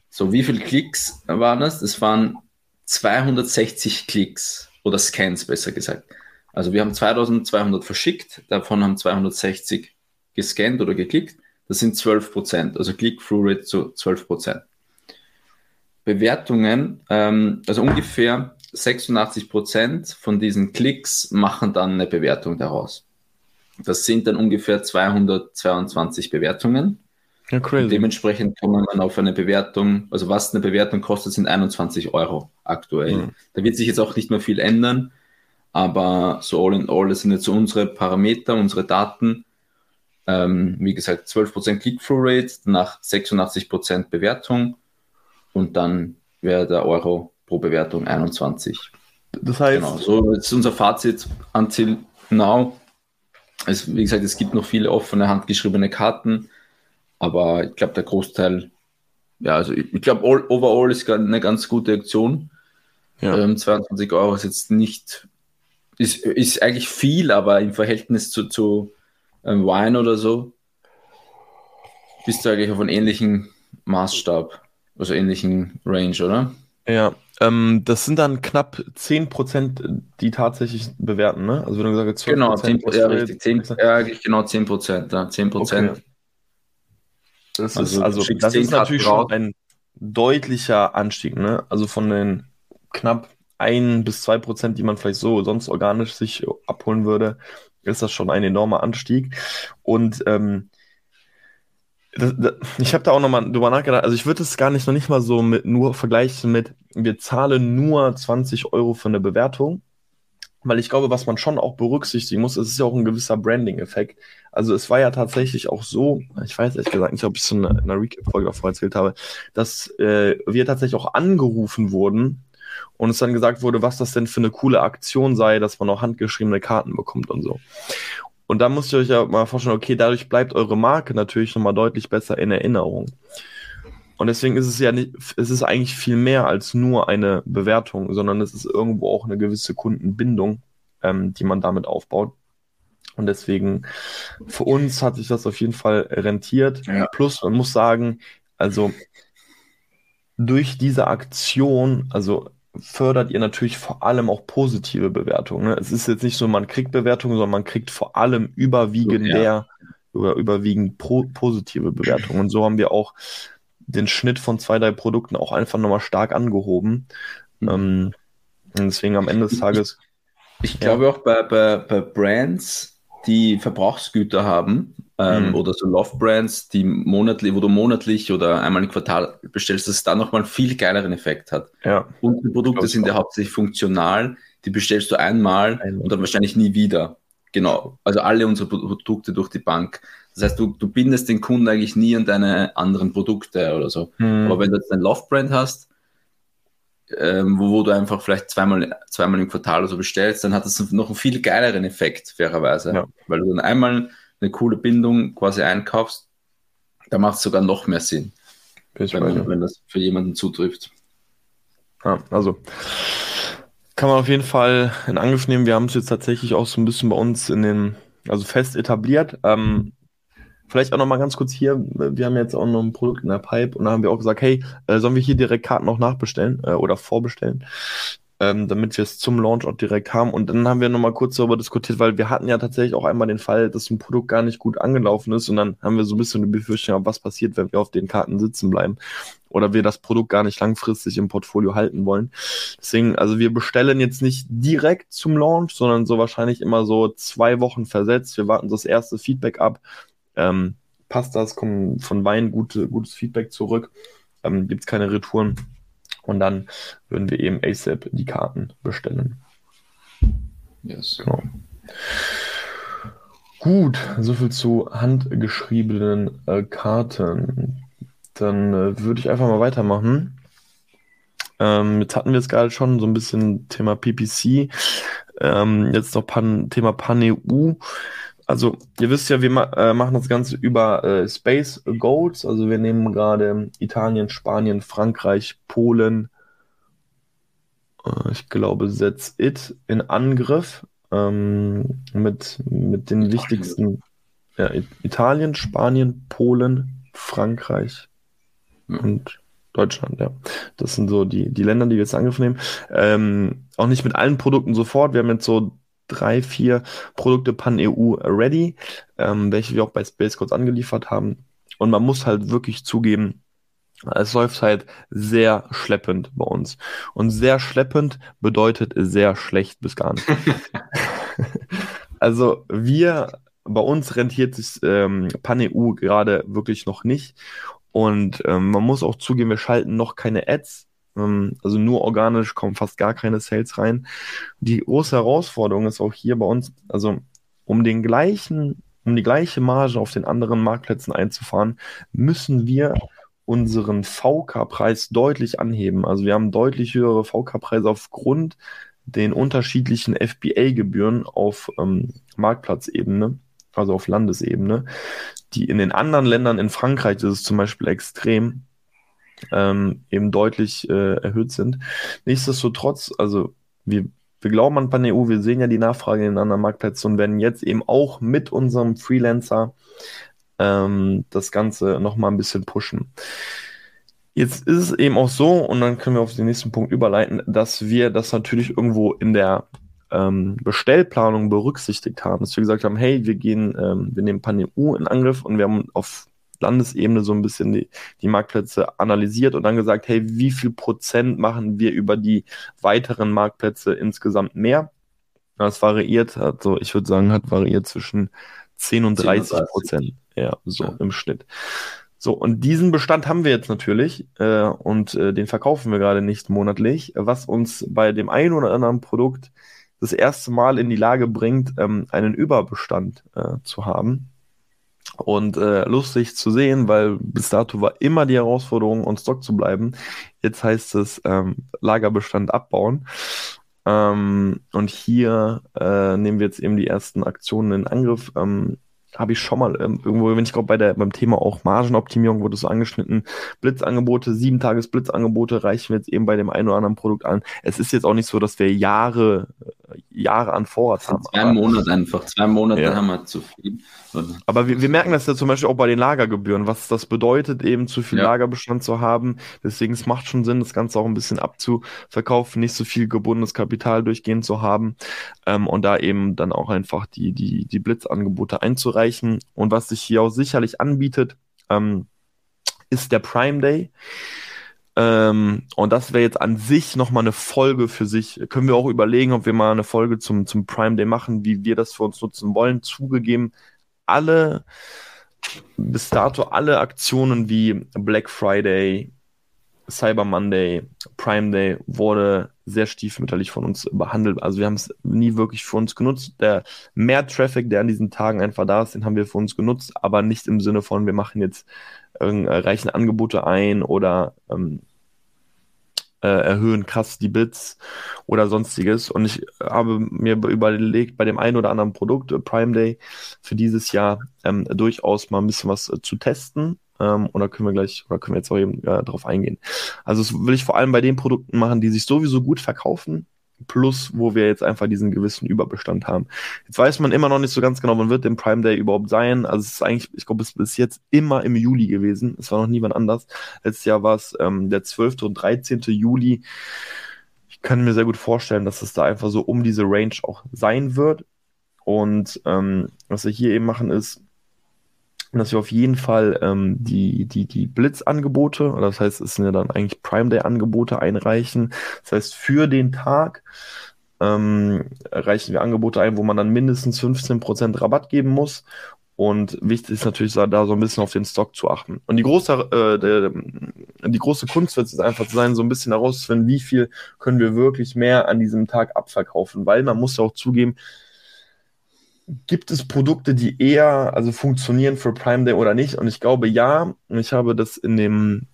S2: So, wie viele Klicks waren das? Das waren 260 Klicks oder Scans, besser gesagt. Also wir haben 2200 verschickt, davon haben 260 gescannt oder geklickt. Das sind 12 Prozent, also Click-Through-Rate zu 12 Prozent. Bewertungen, ähm, also ungefähr 86 Prozent von diesen Klicks machen dann eine Bewertung daraus. Das sind dann ungefähr 222 Bewertungen. Ja, crazy. dementsprechend kommt man auf eine Bewertung, also was eine Bewertung kostet, sind 21 Euro aktuell. Mhm. Da wird sich jetzt auch nicht mehr viel ändern. Aber so all in all, das sind jetzt so unsere Parameter, unsere Daten. Ähm, wie gesagt, 12% Click-Through-Rate, nach 86% Bewertung und dann wäre der Euro pro Bewertung 21.
S1: Das heißt, genau,
S2: so ist unser Fazit until now. Also, wie gesagt, es gibt noch viele offene handgeschriebene Karten, aber ich glaube, der Großteil, ja, also ich, ich glaube, overall ist eine ganz gute Aktion. Ja. Ähm, 22 Euro ist jetzt nicht ist, ist eigentlich viel, aber im Verhältnis zu, zu ähm, Wine oder so bist du eigentlich auf einem ähnlichen Maßstab, also ähnlichen Range, oder?
S1: Ja, ähm, das sind dann knapp 10%, die tatsächlich bewerten, ne? Also wenn du gesagt hast,
S2: 12%. Genau, 10, ja, richtig, 10, ja, genau 10%, ja, 10%. Okay.
S1: Das also, ist, also, das ist natürlich schon ein deutlicher Anstieg, ne? Also von den knapp ein bis zwei Prozent, die man vielleicht so sonst organisch sich abholen würde, ist das schon ein enormer Anstieg. Und ähm, das, das, ich habe da auch nochmal drüber nachgedacht. Also ich würde es gar nicht noch nicht mal so mit nur vergleichen mit, wir zahlen nur 20 Euro für eine Bewertung. Weil ich glaube, was man schon auch berücksichtigen muss, es ist ja auch ein gewisser Branding-Effekt. Also es war ja tatsächlich auch so, ich weiß ehrlich gesagt nicht, ob ich es in einer Recap-Folge davor erzählt habe, dass äh, wir tatsächlich auch angerufen wurden und es dann gesagt wurde, was das denn für eine coole Aktion sei, dass man auch handgeschriebene Karten bekommt und so. Und da müsst ihr euch ja mal vorstellen, okay, dadurch bleibt eure Marke natürlich nochmal deutlich besser in Erinnerung. Und deswegen ist es ja nicht, es ist eigentlich viel mehr als nur eine Bewertung, sondern es ist irgendwo auch eine gewisse Kundenbindung, ähm, die man damit aufbaut. Und deswegen, für uns hat sich das auf jeden Fall rentiert. Ja. Plus, man muss sagen, also durch diese Aktion, also fördert ihr natürlich vor allem auch positive Bewertungen. Ne? Es ist jetzt nicht so, man kriegt Bewertungen, sondern man kriegt vor allem überwiegend ja. der oder überwiegend pro, positive Bewertungen. Und so haben wir auch den Schnitt von zwei, drei Produkten auch einfach nochmal stark angehoben. Mhm. Ähm, deswegen am Ende des Tages.
S2: Ich, ich ja. glaube auch bei, bei, bei Brands, die Verbrauchsgüter haben, ähm, mhm. oder so Love-Brands, die monatlich, wo du monatlich oder einmal im Quartal bestellst, dass es da nochmal einen viel geileren Effekt hat.
S1: Ja.
S2: Und die Produkte sind ja hauptsächlich funktional, die bestellst du einmal, einmal und dann wahrscheinlich nie wieder. Genau, also alle unsere Produkte durch die Bank. Das heißt, du, du bindest den Kunden eigentlich nie an deine anderen Produkte oder so. Mhm. Aber wenn du jetzt ein Love-Brand hast, ähm, wo, wo, du einfach vielleicht zweimal, zweimal im Quartal oder so bestellst, dann hat das noch einen viel geileren Effekt, fairerweise. Ja. Weil du dann einmal eine coole Bindung quasi einkaufst, da macht es sogar noch mehr Sinn, wenn, wenn, das für jemanden zutrifft.
S1: Ja, also kann man auf jeden Fall in Angriff nehmen. Wir haben es jetzt tatsächlich auch so ein bisschen bei uns in den, also fest etabliert. Ähm, vielleicht auch noch mal ganz kurz hier, wir haben jetzt auch noch ein Produkt in der Pipe und da haben wir auch gesagt, hey, äh, sollen wir hier direkt Karten noch nachbestellen äh, oder vorbestellen? ähm, damit wir es zum Launch auch direkt haben. Und dann haben wir nochmal kurz darüber diskutiert, weil wir hatten ja tatsächlich auch einmal den Fall, dass ein Produkt gar nicht gut angelaufen ist und dann haben wir so ein bisschen die Befürchtung, was passiert, wenn wir auf den Karten sitzen bleiben oder wir das Produkt gar nicht langfristig im Portfolio halten wollen. Deswegen, also wir bestellen jetzt nicht direkt zum Launch, sondern so wahrscheinlich immer so zwei Wochen versetzt. Wir warten das erste Feedback ab. Ähm, passt das, kommt von Wein gute, gutes Feedback zurück. Ähm, Gibt es keine Retouren. Und dann würden wir eben ASAP die Karten bestellen.
S2: Yes. Genau.
S1: Gut, soviel zu handgeschriebenen äh, Karten. Dann äh, würde ich einfach mal weitermachen. Ähm, jetzt hatten wir es gerade schon so ein bisschen Thema PPC. Ähm, jetzt noch Pan, Thema PanEU. Also, ihr wisst ja, wir ma äh, machen das Ganze über äh, Space Goals. Also, wir nehmen gerade Italien, Spanien, Frankreich, Polen, äh, ich glaube, Setz It in Angriff ähm, mit, mit den Italien. wichtigsten ja, Italien, Spanien, Polen, Frankreich ja. und Deutschland, ja. Das sind so die, die Länder, die wir jetzt in Angriff nehmen. Ähm, auch nicht mit allen Produkten sofort. Wir haben jetzt so drei, vier Produkte Pan-EU ready, ähm, welche wir auch bei Space Codes angeliefert haben. Und man muss halt wirklich zugeben, es läuft halt sehr schleppend bei uns. Und sehr schleppend bedeutet sehr schlecht bis gar nicht. also wir, bei uns rentiert sich ähm, Pan-EU gerade wirklich noch nicht. Und ähm, man muss auch zugeben, wir schalten noch keine Ads also nur organisch kommen fast gar keine Sales rein. Die große Herausforderung ist auch hier bei uns, also um den gleichen, um die gleiche Marge auf den anderen Marktplätzen einzufahren, müssen wir unseren VK-Preis deutlich anheben. Also wir haben deutlich höhere VK-Preise aufgrund den unterschiedlichen FBA-Gebühren auf ähm, Marktplatzebene, also auf Landesebene, die in den anderen Ländern, in Frankreich ist es zum Beispiel extrem, ähm, eben deutlich äh, erhöht sind. Nichtsdestotrotz, also wir, wir glauben an PanEU, wir sehen ja die Nachfrage in anderen Marktplätzen und werden jetzt eben auch mit unserem Freelancer ähm, das Ganze nochmal ein bisschen pushen. Jetzt ist es eben auch so, und dann können wir auf den nächsten Punkt überleiten, dass wir das natürlich irgendwo in der ähm, Bestellplanung berücksichtigt haben, dass wir gesagt haben, hey, wir gehen, ähm, wir nehmen PanEU in Angriff und wir haben auf Landesebene so ein bisschen die, die Marktplätze analysiert und dann gesagt, hey, wie viel Prozent machen wir über die weiteren Marktplätze insgesamt mehr? Das variiert, also ich würde sagen, hat variiert zwischen 10 und 30 Prozent. Ja, so ja. im Schnitt. So, und diesen Bestand haben wir jetzt natürlich äh, und äh, den verkaufen wir gerade nicht monatlich, was uns bei dem einen oder anderen Produkt das erste Mal in die Lage bringt, ähm, einen Überbestand äh, zu haben. Und äh, lustig zu sehen, weil bis dato war immer die Herausforderung, on Stock zu bleiben. Jetzt heißt es ähm, Lagerbestand abbauen. Ähm, und hier äh, nehmen wir jetzt eben die ersten Aktionen in Angriff. Ähm, habe ich schon mal ähm, irgendwo, wenn ich glaube, bei der, beim Thema auch Margenoptimierung wurde so angeschnitten. Blitzangebote, sieben Tages Blitzangebote reichen wir jetzt eben bei dem einen oder anderen Produkt an. Es ist jetzt auch nicht so, dass wir Jahre, Jahre an Vorrat haben.
S2: Zwei Monate einfach, zwei Monate ja. haben wir zu viel.
S1: Aber wir, wir merken das ja zum Beispiel auch bei den Lagergebühren, was das bedeutet, eben zu viel ja. Lagerbestand zu haben. Deswegen es macht schon Sinn, das Ganze auch ein bisschen abzuverkaufen, nicht so viel gebundenes Kapital durchgehend zu haben ähm, und da eben dann auch einfach die, die, die Blitzangebote einzureichen. Und was sich hier auch sicherlich anbietet, ähm, ist der Prime Day. Ähm, und das wäre jetzt an sich nochmal eine Folge für sich. Können wir auch überlegen, ob wir mal eine Folge zum, zum Prime Day machen, wie wir das für uns nutzen wollen. Zugegeben, alle, bis dato alle Aktionen wie Black Friday, Cyber Monday, Prime Day wurde sehr stiefmütterlich von uns behandelt. Also wir haben es nie wirklich für uns genutzt. Der mehr Traffic, der an diesen Tagen einfach da ist, den haben wir für uns genutzt, aber nicht im Sinne von, wir machen jetzt äh, reichen Angebote ein oder ähm, äh, erhöhen krass die Bits oder sonstiges. Und ich habe mir überlegt, bei dem einen oder anderen Produkt, äh, Prime Day, für dieses Jahr ähm, durchaus mal ein bisschen was äh, zu testen. Ähm, und da können wir gleich, oder können wir jetzt auch eben äh, drauf eingehen. Also das will ich vor allem bei den Produkten machen, die sich sowieso gut verkaufen, plus wo wir jetzt einfach diesen gewissen Überbestand haben. Jetzt weiß man immer noch nicht so ganz genau, wann wird der Prime Day überhaupt sein. Also es ist eigentlich, ich glaube, es ist bis jetzt immer im Juli gewesen. Es war noch niemand anders. Letztes Jahr war es ähm, der 12. und 13. Juli. Ich kann mir sehr gut vorstellen, dass es da einfach so um diese Range auch sein wird. Und ähm, was wir hier eben machen ist, dass wir auf jeden Fall ähm, die, die, die Blitzangebote, das heißt, es sind ja dann eigentlich Prime Day-Angebote einreichen. Das heißt, für den Tag ähm, reichen wir Angebote ein, wo man dann mindestens 15% Rabatt geben muss. Und wichtig ist natürlich da so ein bisschen auf den Stock zu achten. Und die große, äh, der, die große Kunst wird es einfach sein, so ein bisschen herauszufinden, wie viel können wir wirklich mehr an diesem Tag abverkaufen. Weil man muss ja auch zugeben, gibt es Produkte, die eher also funktionieren für Prime Day oder nicht? Und ich glaube ja. Ich habe das in dem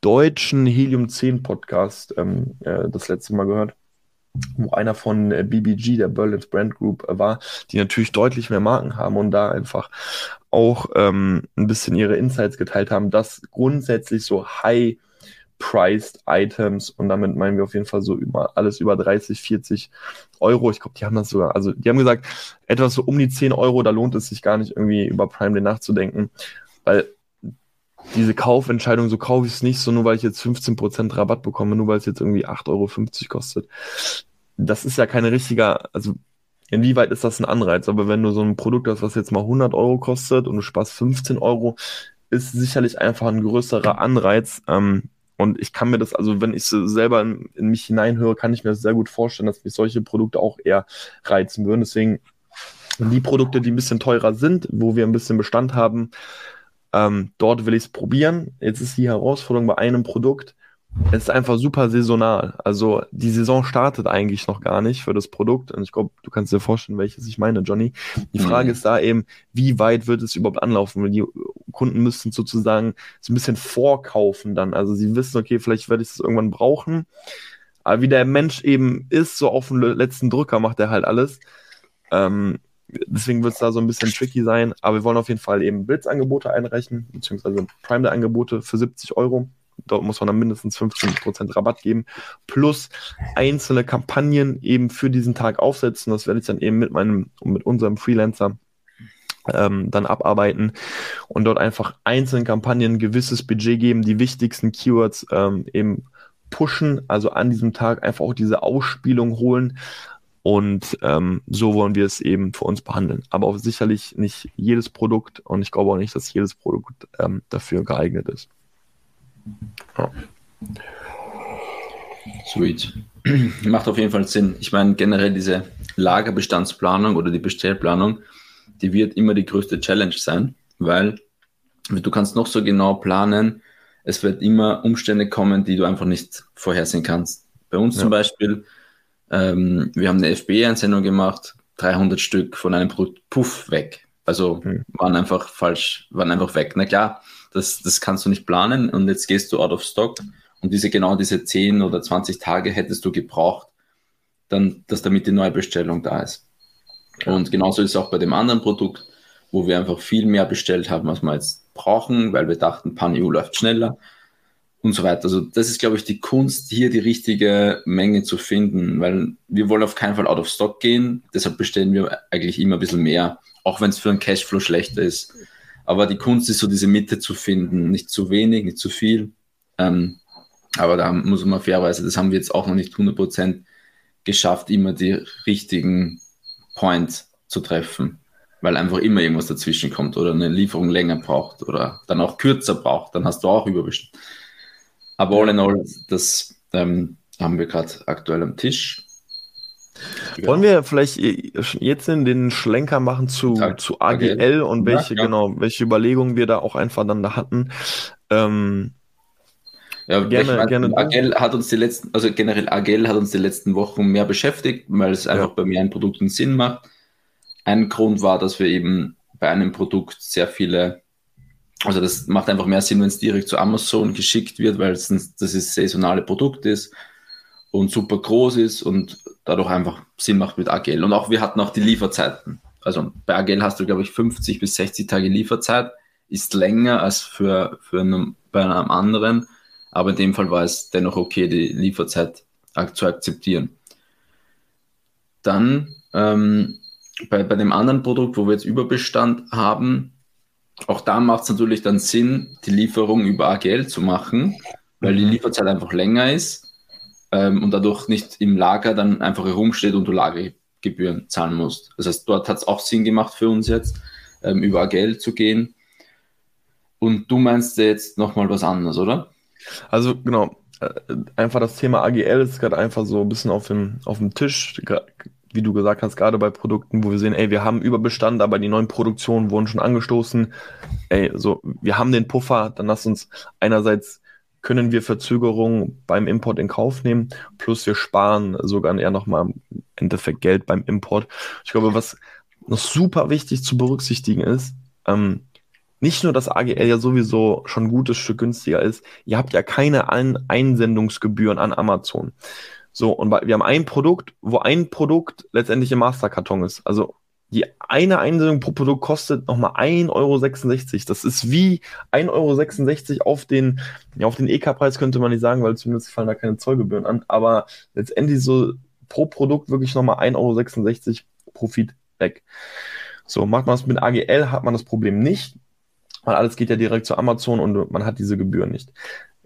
S1: deutschen Helium 10 Podcast ähm, äh, das letzte Mal gehört, wo einer von äh, BBG, der Berlin's Brand Group, äh, war, die natürlich deutlich mehr Marken haben und da einfach auch ähm, ein bisschen ihre Insights geteilt haben, dass grundsätzlich so High priced Items und damit meinen wir auf jeden Fall so über alles über 30, 40 Euro. Ich glaube, die haben das sogar, also die haben gesagt, etwas so um die 10 Euro, da lohnt es sich gar nicht irgendwie über Prime Day nachzudenken, weil diese Kaufentscheidung, so kaufe ich es nicht, so nur weil ich jetzt 15% Rabatt bekomme, nur weil es jetzt irgendwie 8,50 Euro kostet. Das ist ja keine richtige, also inwieweit ist das ein Anreiz? Aber wenn du so ein Produkt hast, was jetzt mal 100 Euro kostet und du sparst 15 Euro, ist sicherlich einfach ein größerer Anreiz, ähm, und ich kann mir das, also wenn ich selber in, in, mich hineinhöre, kann ich mir das sehr gut vorstellen, dass mich solche Produkte auch eher reizen würden. Deswegen die Produkte, die ein bisschen teurer sind, wo wir ein bisschen Bestand haben, ähm, dort will ich es probieren. Jetzt ist die Herausforderung bei einem Produkt, es ist einfach super saisonal. Also die Saison startet eigentlich noch gar nicht für das Produkt. Und ich glaube, du kannst dir vorstellen, welches ich meine, Johnny. Die mhm. Frage mhm. ist da eben, wie weit wird es überhaupt anlaufen? Die Kunden müssen sozusagen so ein bisschen vorkaufen dann. Also sie wissen, okay, vielleicht werde ich es irgendwann brauchen. Aber wie der Mensch eben ist, so auf den letzten Drücker macht er halt alles. Ähm, deswegen wird es da so ein bisschen tricky sein. Aber wir wollen auf jeden Fall eben Blitzangebote einreichen, beziehungsweise Prime-Angebote für 70 Euro dort muss man dann mindestens 15% Rabatt geben, plus einzelne Kampagnen eben für diesen Tag aufsetzen. Das werde ich dann eben mit meinem, mit unserem Freelancer ähm, dann abarbeiten und dort einfach einzelnen Kampagnen ein gewisses Budget geben, die wichtigsten Keywords ähm, eben pushen, also an diesem Tag einfach auch diese Ausspielung holen. Und ähm, so wollen wir es eben für uns behandeln. Aber auch sicherlich nicht jedes Produkt und ich glaube auch nicht, dass jedes Produkt ähm, dafür geeignet ist.
S2: Ja. Sweet. Macht auf jeden Fall Sinn. Ich meine, generell diese Lagerbestandsplanung oder die Bestellplanung, die wird immer die größte Challenge sein, weil du kannst noch so genau planen, es wird immer Umstände kommen, die du einfach nicht vorhersehen kannst. Bei uns ja. zum Beispiel, ähm, wir haben eine FBA-Einsendung gemacht, 300 Stück von einem Produkt, puff, weg. Also mhm. waren einfach falsch, waren einfach weg. Na klar, das, das kannst du nicht planen und jetzt gehst du out of stock und diese genau diese 10 oder 20 Tage hättest du gebraucht, dann, dass damit die Neubestellung da ist. Und genauso ist es auch bei dem anderen Produkt, wo wir einfach viel mehr bestellt haben, als wir jetzt brauchen, weil wir dachten, Pan-EU läuft schneller und so weiter. Also das ist, glaube ich, die Kunst, hier die richtige Menge zu finden, weil wir wollen auf keinen Fall out of stock gehen. Deshalb bestellen wir eigentlich immer ein bisschen mehr, auch wenn es für einen Cashflow schlechter ist. Aber die Kunst ist so, diese Mitte zu finden. Nicht zu wenig, nicht zu viel. Ähm, aber da muss man fairerweise, das haben wir jetzt auch noch nicht 100% geschafft, immer die richtigen Points zu treffen, weil einfach immer irgendwas dazwischen kommt oder eine Lieferung länger braucht oder dann auch kürzer braucht, dann hast du auch überbestimmt. Aber all in all, das ähm, haben wir gerade aktuell am Tisch.
S1: Wollen wir vielleicht jetzt in den Schlenker machen zu, zu AGL, AGL und welche, ja, ja. genau, welche Überlegungen wir da auch einfach dann da hatten? Ähm,
S2: ja, gerne, meine, gerne. AGL hat uns die letzten, also generell AGL hat uns die letzten Wochen mehr beschäftigt, weil es einfach ja. bei mehreren Produkten Sinn macht. Ein Grund war, dass wir eben bei einem Produkt sehr viele, also das macht einfach mehr Sinn, wenn es direkt zu Amazon geschickt wird, weil es ein, das ist saisonale Produkt ist und super groß ist und dadurch einfach Sinn macht mit AGL. Und auch wir hatten auch die Lieferzeiten. Also bei AGL hast du, glaube ich, 50 bis 60 Tage Lieferzeit, ist länger als für, für einen, bei einem anderen. Aber in dem Fall war es dennoch okay, die Lieferzeit zu akzeptieren. Dann ähm, bei, bei dem anderen Produkt, wo wir jetzt Überbestand haben, auch da macht es natürlich dann Sinn, die Lieferung über AGL zu machen, weil die. Lieferzeit einfach länger ist ähm, und dadurch nicht im Lager dann einfach herumsteht und du Lagergebühren zahlen musst. Das heißt, dort hat es auch Sinn gemacht für uns jetzt, ähm, über AGL zu gehen. Und du meinst jetzt nochmal was anderes, oder?
S1: Also genau, äh, einfach das Thema AGL ist gerade einfach so ein bisschen auf dem, auf dem Tisch, wie du gesagt hast, gerade bei Produkten, wo wir sehen, ey, wir haben Überbestand, aber die neuen Produktionen wurden schon angestoßen. Ey, so, wir haben den Puffer, dann lass uns einerseits können wir Verzögerungen beim Import in Kauf nehmen, plus wir sparen sogar eher nochmal im Endeffekt Geld beim Import. Ich glaube, was noch super wichtig zu berücksichtigen ist, ähm, nicht nur, dass AGL ja sowieso schon ein gutes Stück günstiger ist, ihr habt ja keine Ein Einsendungsgebühren an Amazon. So, und wir haben ein Produkt, wo ein Produkt letztendlich im Masterkarton ist. Also die eine Einsendung pro Produkt kostet nochmal 1,66 Euro. Das ist wie 1,66 Euro auf den, ja, auf den EK-Preis könnte man nicht sagen, weil zumindest fallen da keine Zollgebühren an. Aber letztendlich so pro Produkt wirklich nochmal 1,66 Euro Profit weg. So, macht man es mit AGL, hat man das Problem nicht weil alles geht ja direkt zu Amazon und man hat diese Gebühren nicht.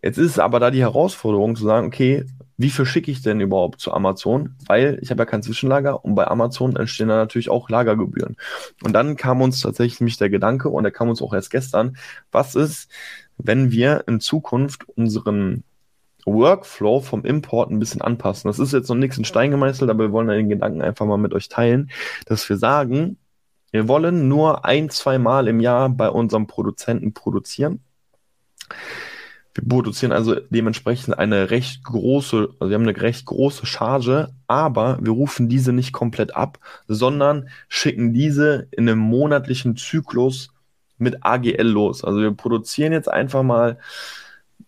S1: Jetzt ist aber da die Herausforderung zu sagen, okay, wie viel schicke ich denn überhaupt zu Amazon? Weil ich habe ja kein Zwischenlager und bei Amazon entstehen da natürlich auch Lagergebühren. Und dann kam uns tatsächlich nämlich der Gedanke, und der kam uns auch erst gestern, was ist, wenn wir in Zukunft unseren Workflow vom Import ein bisschen anpassen. Das ist jetzt noch nichts in Stein gemeißelt, aber wir wollen den Gedanken einfach mal mit euch teilen, dass wir sagen, wir wollen nur ein, zwei Mal im Jahr bei unserem Produzenten produzieren. Wir produzieren also dementsprechend eine recht große, also wir haben eine recht große Charge, aber wir rufen diese nicht komplett ab, sondern schicken diese in einem monatlichen Zyklus mit AGL los. Also wir produzieren jetzt einfach mal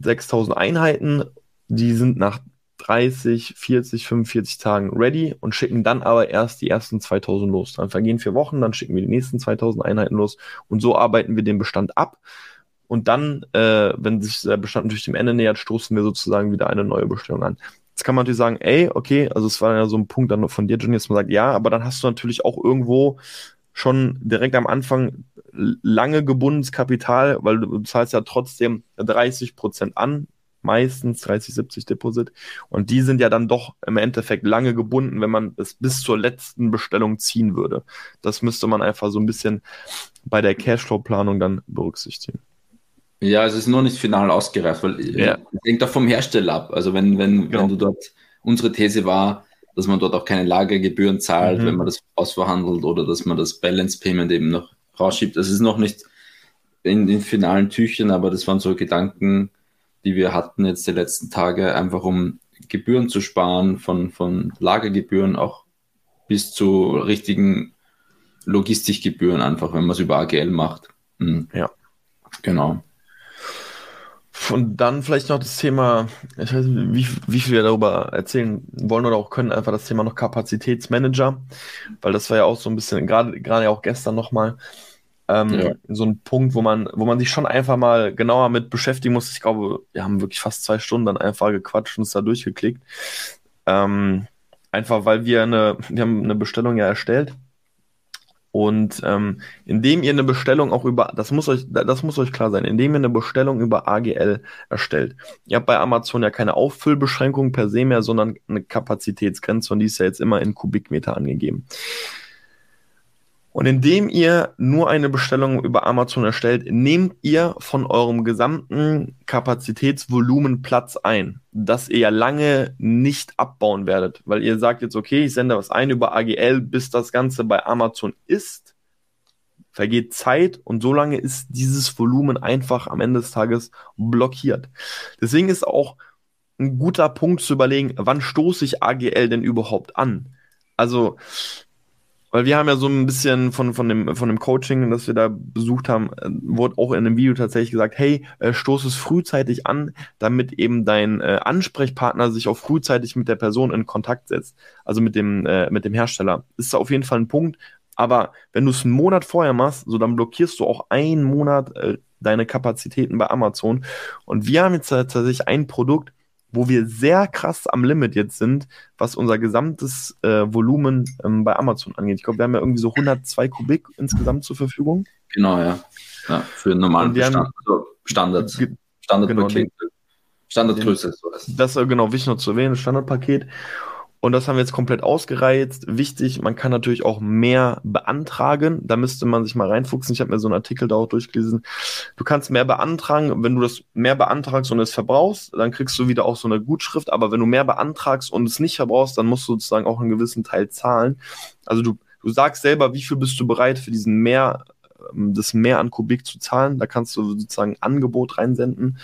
S1: 6000 Einheiten, die sind nach 30, 40, 45 Tagen ready und schicken dann aber erst die ersten 2000 los. Dann vergehen vier Wochen, dann schicken wir die nächsten 2000 Einheiten los und so arbeiten wir den Bestand ab. Und dann, äh, wenn sich der Bestand natürlich dem Ende nähert, stoßen wir sozusagen wieder eine neue Bestellung an. Jetzt kann man natürlich sagen, ey, okay, also es war ja so ein Punkt dann von dir, Jenny, dass man sagt, ja, aber dann hast du natürlich auch irgendwo schon direkt am Anfang lange gebundenes Kapital, weil du zahlst ja trotzdem 30 Prozent an meistens 30, 70 Deposit. Und die sind ja dann doch im Endeffekt lange gebunden, wenn man es bis zur letzten Bestellung ziehen würde. Das müsste man einfach so ein bisschen bei der Cashflow-Planung dann berücksichtigen.
S2: Ja, es ist noch nicht final ausgereift, weil ja. ich denke doch vom Hersteller ab. Also wenn, wenn, genau. wenn du dort, unsere These war, dass man dort auch keine Lagergebühren zahlt, mhm. wenn man das ausverhandelt oder dass man das Balance Payment eben noch rausschiebt. Das ist noch nicht in den finalen Tüchern, aber das waren so Gedanken, die wir hatten jetzt die letzten Tage, einfach um Gebühren zu sparen, von, von Lagergebühren auch bis zu richtigen Logistikgebühren, einfach wenn man es über AGL macht.
S1: Mhm. Ja.
S2: Genau.
S1: Und dann vielleicht noch das Thema, ich weiß nicht, wie, wie viel wir darüber erzählen wollen oder auch können, einfach das Thema noch Kapazitätsmanager, weil das war ja auch so ein bisschen, gerade gerade auch gestern nochmal, ähm, ja. so ein Punkt, wo man, wo man sich schon einfach mal genauer mit beschäftigen muss. Ich glaube, wir haben wirklich fast zwei Stunden dann einfach gequatscht und es da durchgeklickt. Ähm, einfach weil wir eine, wir haben eine Bestellung ja erstellt und ähm, indem ihr eine Bestellung auch über, das muss euch, das muss euch klar sein, indem ihr eine Bestellung über AGL erstellt. Ihr habt bei Amazon ja keine Auffüllbeschränkung per se mehr, sondern eine Kapazitätsgrenze und die ist ja jetzt immer in Kubikmeter angegeben. Und indem ihr nur eine Bestellung über Amazon erstellt, nehmt ihr von eurem gesamten Kapazitätsvolumen Platz ein, das ihr ja lange nicht abbauen werdet, weil ihr sagt jetzt, okay, ich sende was ein über AGL, bis das Ganze bei Amazon ist, vergeht Zeit und so lange ist dieses Volumen einfach am Ende des Tages blockiert. Deswegen ist auch ein guter Punkt zu überlegen, wann stoße ich AGL denn überhaupt an? Also weil wir haben ja so ein bisschen von, von, dem, von dem Coaching, das wir da besucht haben, äh, wurde auch in einem Video tatsächlich gesagt, hey, äh, stoß es frühzeitig an, damit eben dein äh, Ansprechpartner sich auch frühzeitig mit der Person in Kontakt setzt. Also mit dem, äh, mit dem Hersteller. Ist auf jeden Fall ein Punkt. Aber wenn du es einen Monat vorher machst, so dann blockierst du auch einen Monat äh, deine Kapazitäten bei Amazon. Und wir haben jetzt tatsächlich ein Produkt, wo wir sehr krass am Limit jetzt sind, was unser gesamtes äh, Volumen ähm, bei Amazon angeht. Ich glaube, wir haben ja irgendwie so 102 Kubik insgesamt zur Verfügung.
S2: Genau, ja. ja für einen normalen Bestand, haben, also Standard,
S1: Standardpaket.
S2: Genau, Standardgröße.
S1: Das ist genau wichtig noch zu erwähnen, Standardpaket. Und das haben wir jetzt komplett ausgereizt. Wichtig, man kann natürlich auch mehr beantragen. Da müsste man sich mal reinfuchsen. Ich habe mir so einen Artikel da auch durchgelesen. Du kannst mehr beantragen. Wenn du das mehr beantragst und es verbrauchst, dann kriegst du wieder auch so eine Gutschrift. Aber wenn du mehr beantragst und es nicht verbrauchst, dann musst du sozusagen auch einen gewissen Teil zahlen. Also du, du sagst selber, wie viel bist du bereit für diesen mehr, ähm, das mehr an Kubik zu zahlen. Da kannst du sozusagen ein Angebot reinsenden,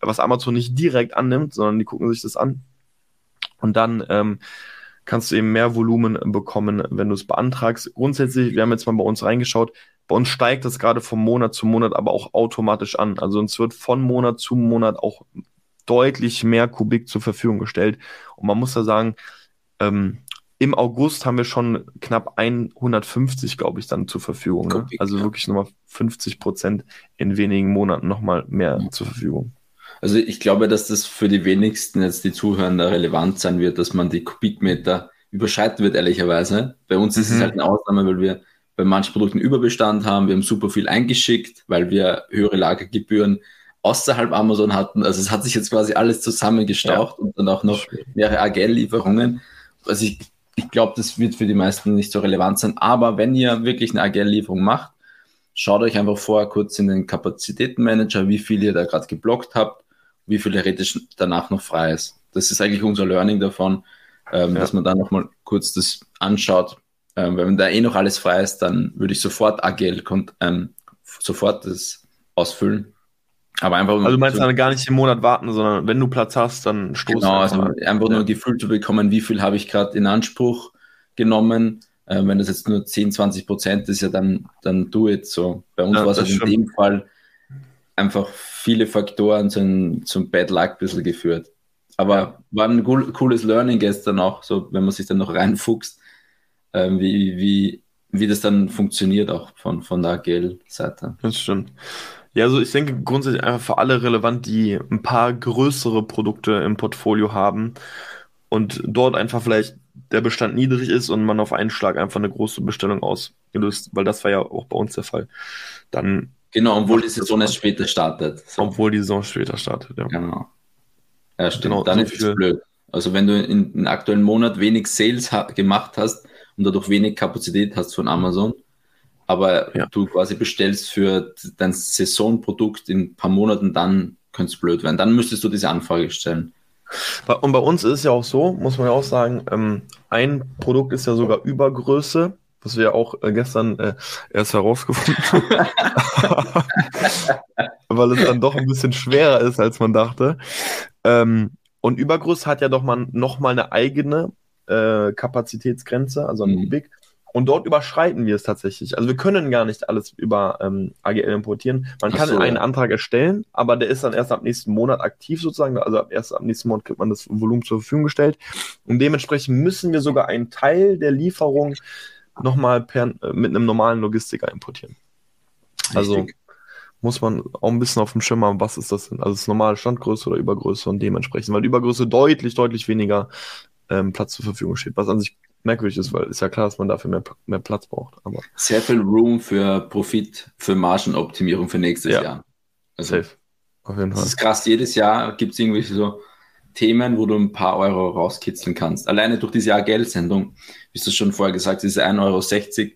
S1: was Amazon nicht direkt annimmt, sondern die gucken sich das an und dann ähm, kannst du eben mehr Volumen bekommen, wenn du es beantragst. Grundsätzlich, wir haben jetzt mal bei uns reingeschaut, bei uns steigt das gerade vom Monat zu Monat aber auch automatisch an. Also uns wird von Monat zu Monat auch deutlich mehr Kubik zur Verfügung gestellt. Und man muss da sagen, ähm, im August haben wir schon knapp 150, glaube ich, dann zur Verfügung. Ne? Also wirklich nochmal 50 Prozent in wenigen Monaten nochmal mehr ja. zur Verfügung.
S2: Also ich glaube, dass das für die wenigsten jetzt die Zuhörer relevant sein wird, dass man die Kubikmeter überschreiten wird, ehrlicherweise. Bei uns mhm. ist es mhm. halt eine Ausnahme, weil wir bei manchen Produkten Überbestand haben. Wir haben super viel eingeschickt, weil wir höhere Lagergebühren außerhalb Amazon hatten. Also es hat sich jetzt quasi alles zusammengestaucht ja. und dann auch noch mehrere AGL-Lieferungen. Also ich, ich glaube, das wird für die meisten nicht so relevant sein. Aber wenn ihr wirklich eine AGL-Lieferung macht, schaut euch einfach vorher kurz in den Kapazitätenmanager, wie viel ihr da gerade geblockt habt wie viel theoretisch danach noch frei ist. Das ist eigentlich unser Learning davon, ähm, ja. dass man da nochmal kurz das anschaut. Ähm, wenn da eh noch alles frei ist, dann würde ich sofort AGL ähm, sofort das ausfüllen.
S1: Aber einfach also du meinst dann gar nicht im Monat warten, sondern wenn du Platz hast, dann
S2: stoßen. Genau, also einfach ja. nur Gefühl zu bekommen, wie viel habe ich gerade in Anspruch genommen. Äh, wenn das jetzt nur 10, 20 Prozent ist, ja dann, dann do it so. Bei uns ja, war es halt in dem Fall einfach viele Faktoren zum, zum Bad Luck ein bisschen geführt. Aber war ein cooles Learning gestern auch, so wenn man sich dann noch reinfuchst, äh, wie, wie, wie das dann funktioniert auch von, von der AGL-Seite.
S1: Das stimmt. Ja, also ich denke grundsätzlich einfach für alle relevant, die ein paar größere Produkte im Portfolio haben und dort einfach vielleicht der Bestand niedrig ist und man auf einen Schlag einfach eine große Bestellung ausgelöst, weil das war ja auch bei uns der Fall. Dann
S2: Genau, obwohl die Saison erst später startet.
S1: Obwohl die Saison später startet, ja.
S2: Genau. Ja, stimmt. Genau, Dann so ist es blöd. Also wenn du in den aktuellen Monat wenig Sales ha gemacht hast und dadurch wenig Kapazität hast von Amazon, aber ja. du quasi bestellst für dein Saisonprodukt in ein paar Monaten, dann könnte es blöd werden. Dann müsstest du diese Anfrage stellen.
S1: Und bei uns ist es ja auch so, muss man ja auch sagen, ähm, ein Produkt ist ja sogar Übergröße was wir auch äh, gestern äh, erst herausgefunden haben, weil es dann doch ein bisschen schwerer ist, als man dachte. Ähm, und Übergröße hat ja doch mal noch mal eine eigene äh, Kapazitätsgrenze, also ein mhm. Kubik. Und dort überschreiten wir es tatsächlich. Also wir können gar nicht alles über ähm, AGL importieren. Man kann so. einen Antrag erstellen, aber der ist dann erst ab nächsten Monat aktiv sozusagen. Also erst ab nächsten Monat kriegt man das Volumen zur Verfügung gestellt. Und dementsprechend müssen wir sogar einen Teil der Lieferung nochmal äh, mit einem normalen Logistiker importieren. Also Richtig. muss man auch ein bisschen auf dem Schirm haben, was ist das denn? Also ist normale Standgröße oder Übergröße und dementsprechend, weil Übergröße deutlich, deutlich weniger ähm, Platz zur Verfügung steht, was an sich merkwürdig ist, weil ist ja klar, dass man dafür mehr, mehr Platz braucht. Aber
S2: Sehr viel Room für Profit, für Margenoptimierung für nächstes ja. Jahr.
S1: Also, Safe.
S2: Auf jeden Fall. Das ist krass, jedes Jahr gibt es irgendwelche so Themen, wo du ein paar Euro rauskitzeln kannst. Alleine durch diese Jahr-Geld-Sendung, wie du schon vorher gesagt hast, diese 1,60 Euro.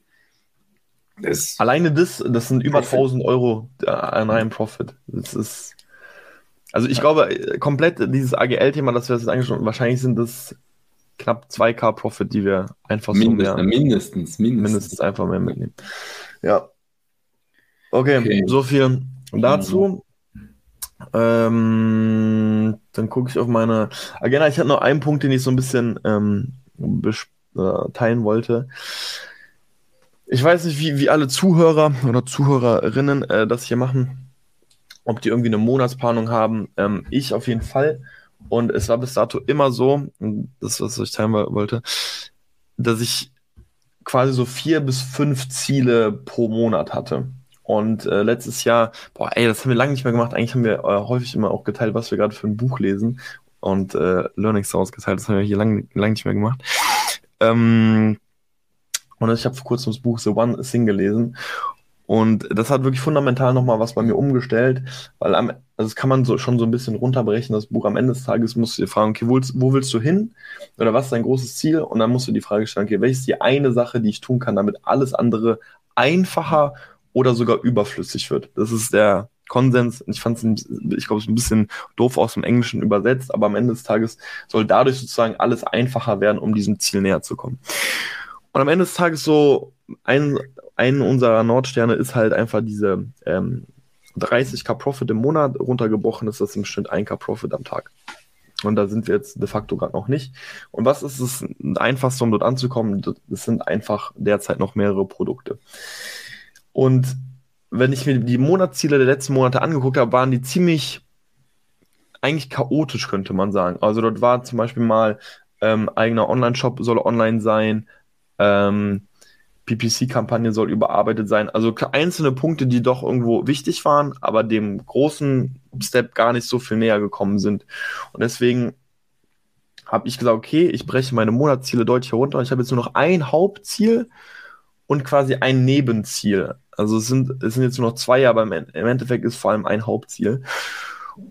S1: Das Alleine das, das sind über Profit. 1000 Euro an einem Profit. Das ist. Also ich ja. glaube, komplett dieses AGL-Thema, das wir jetzt angeschaut wahrscheinlich sind das knapp 2K Profit, die wir einfach
S2: so mehr, mindestens,
S1: mindestens, mindestens einfach mehr mitnehmen. Ja. Okay, okay. so viel dazu. Ähm, dann gucke ich auf meine Agenda. Ich hatte noch einen Punkt, den ich so ein bisschen ähm, äh, teilen wollte. Ich weiß nicht, wie, wie alle Zuhörer oder Zuhörerinnen äh, das hier machen, ob die irgendwie eine Monatsplanung haben. Ähm, ich auf jeden Fall. Und es war bis dato immer so, das, was ich teilen wollte, dass ich quasi so vier bis fünf Ziele pro Monat hatte. Und äh, letztes Jahr, boah, ey, das haben wir lange nicht mehr gemacht. Eigentlich haben wir äh, häufig immer auch geteilt, was wir gerade für ein Buch lesen und äh, Learnings daraus geteilt. Das haben wir hier lange lang nicht mehr gemacht. Ähm, und ich habe vor kurzem das Buch The One Thing gelesen und das hat wirklich fundamental nochmal was bei mir umgestellt, weil am, also das kann man so, schon so ein bisschen runterbrechen, das Buch am Ende des Tages musst du dir fragen, okay, wo, wo willst du hin? Oder was ist dein großes Ziel? Und dann musst du die Frage stellen, okay, welche ist die eine Sache, die ich tun kann, damit alles andere einfacher oder sogar überflüssig wird? Das ist der Konsens. Ich fand es, ich glaube, ein bisschen doof aus dem Englischen übersetzt, aber am Ende des Tages soll dadurch sozusagen alles einfacher werden, um diesem Ziel näher zu kommen. Und am Ende des Tages so ein, ein unserer Nordsterne ist halt einfach diese ähm, 30k Profit im Monat runtergebrochen, ist das im Schnitt 1k Profit am Tag. Und da sind wir jetzt de facto gerade noch nicht. Und was ist es einfachste, um dort anzukommen? Das sind einfach derzeit noch mehrere Produkte. Und wenn ich mir die Monatsziele der letzten Monate angeguckt habe, waren die ziemlich eigentlich chaotisch, könnte man sagen. Also dort war zum Beispiel mal ähm, eigener Online-Shop soll online sein, ähm, PPC-Kampagne soll überarbeitet sein. Also einzelne Punkte, die doch irgendwo wichtig waren, aber dem großen Step gar nicht so viel näher gekommen sind. Und deswegen habe ich gesagt, okay, ich breche meine Monatsziele deutlich herunter. Ich habe jetzt nur noch ein Hauptziel und quasi ein Nebenziel. Also es sind, es sind jetzt nur noch zwei, aber im Endeffekt ist vor allem ein Hauptziel.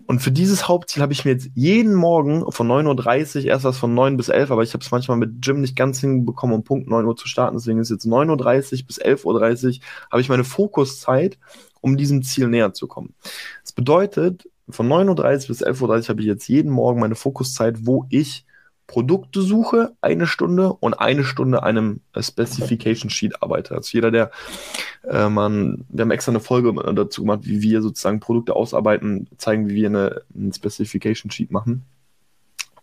S1: Und für dieses Hauptziel habe ich mir jetzt jeden Morgen von 9.30 Uhr, erst was von 9 bis 11, aber ich habe es manchmal mit Gym nicht ganz hinbekommen, um Punkt 9 Uhr zu starten. Deswegen ist jetzt 9.30 Uhr bis 11.30 Uhr habe ich meine Fokuszeit, um diesem Ziel näher zu kommen. Das bedeutet, von 9.30 Uhr bis 11.30 Uhr habe ich jetzt jeden Morgen meine Fokuszeit, wo ich Produkte suche, eine Stunde und eine Stunde einem äh, Specification Sheet arbeite. Also jeder, der äh, man, wir haben extra eine Folge dazu gemacht, wie wir sozusagen Produkte ausarbeiten, zeigen, wie wir eine, ein Specification Sheet machen.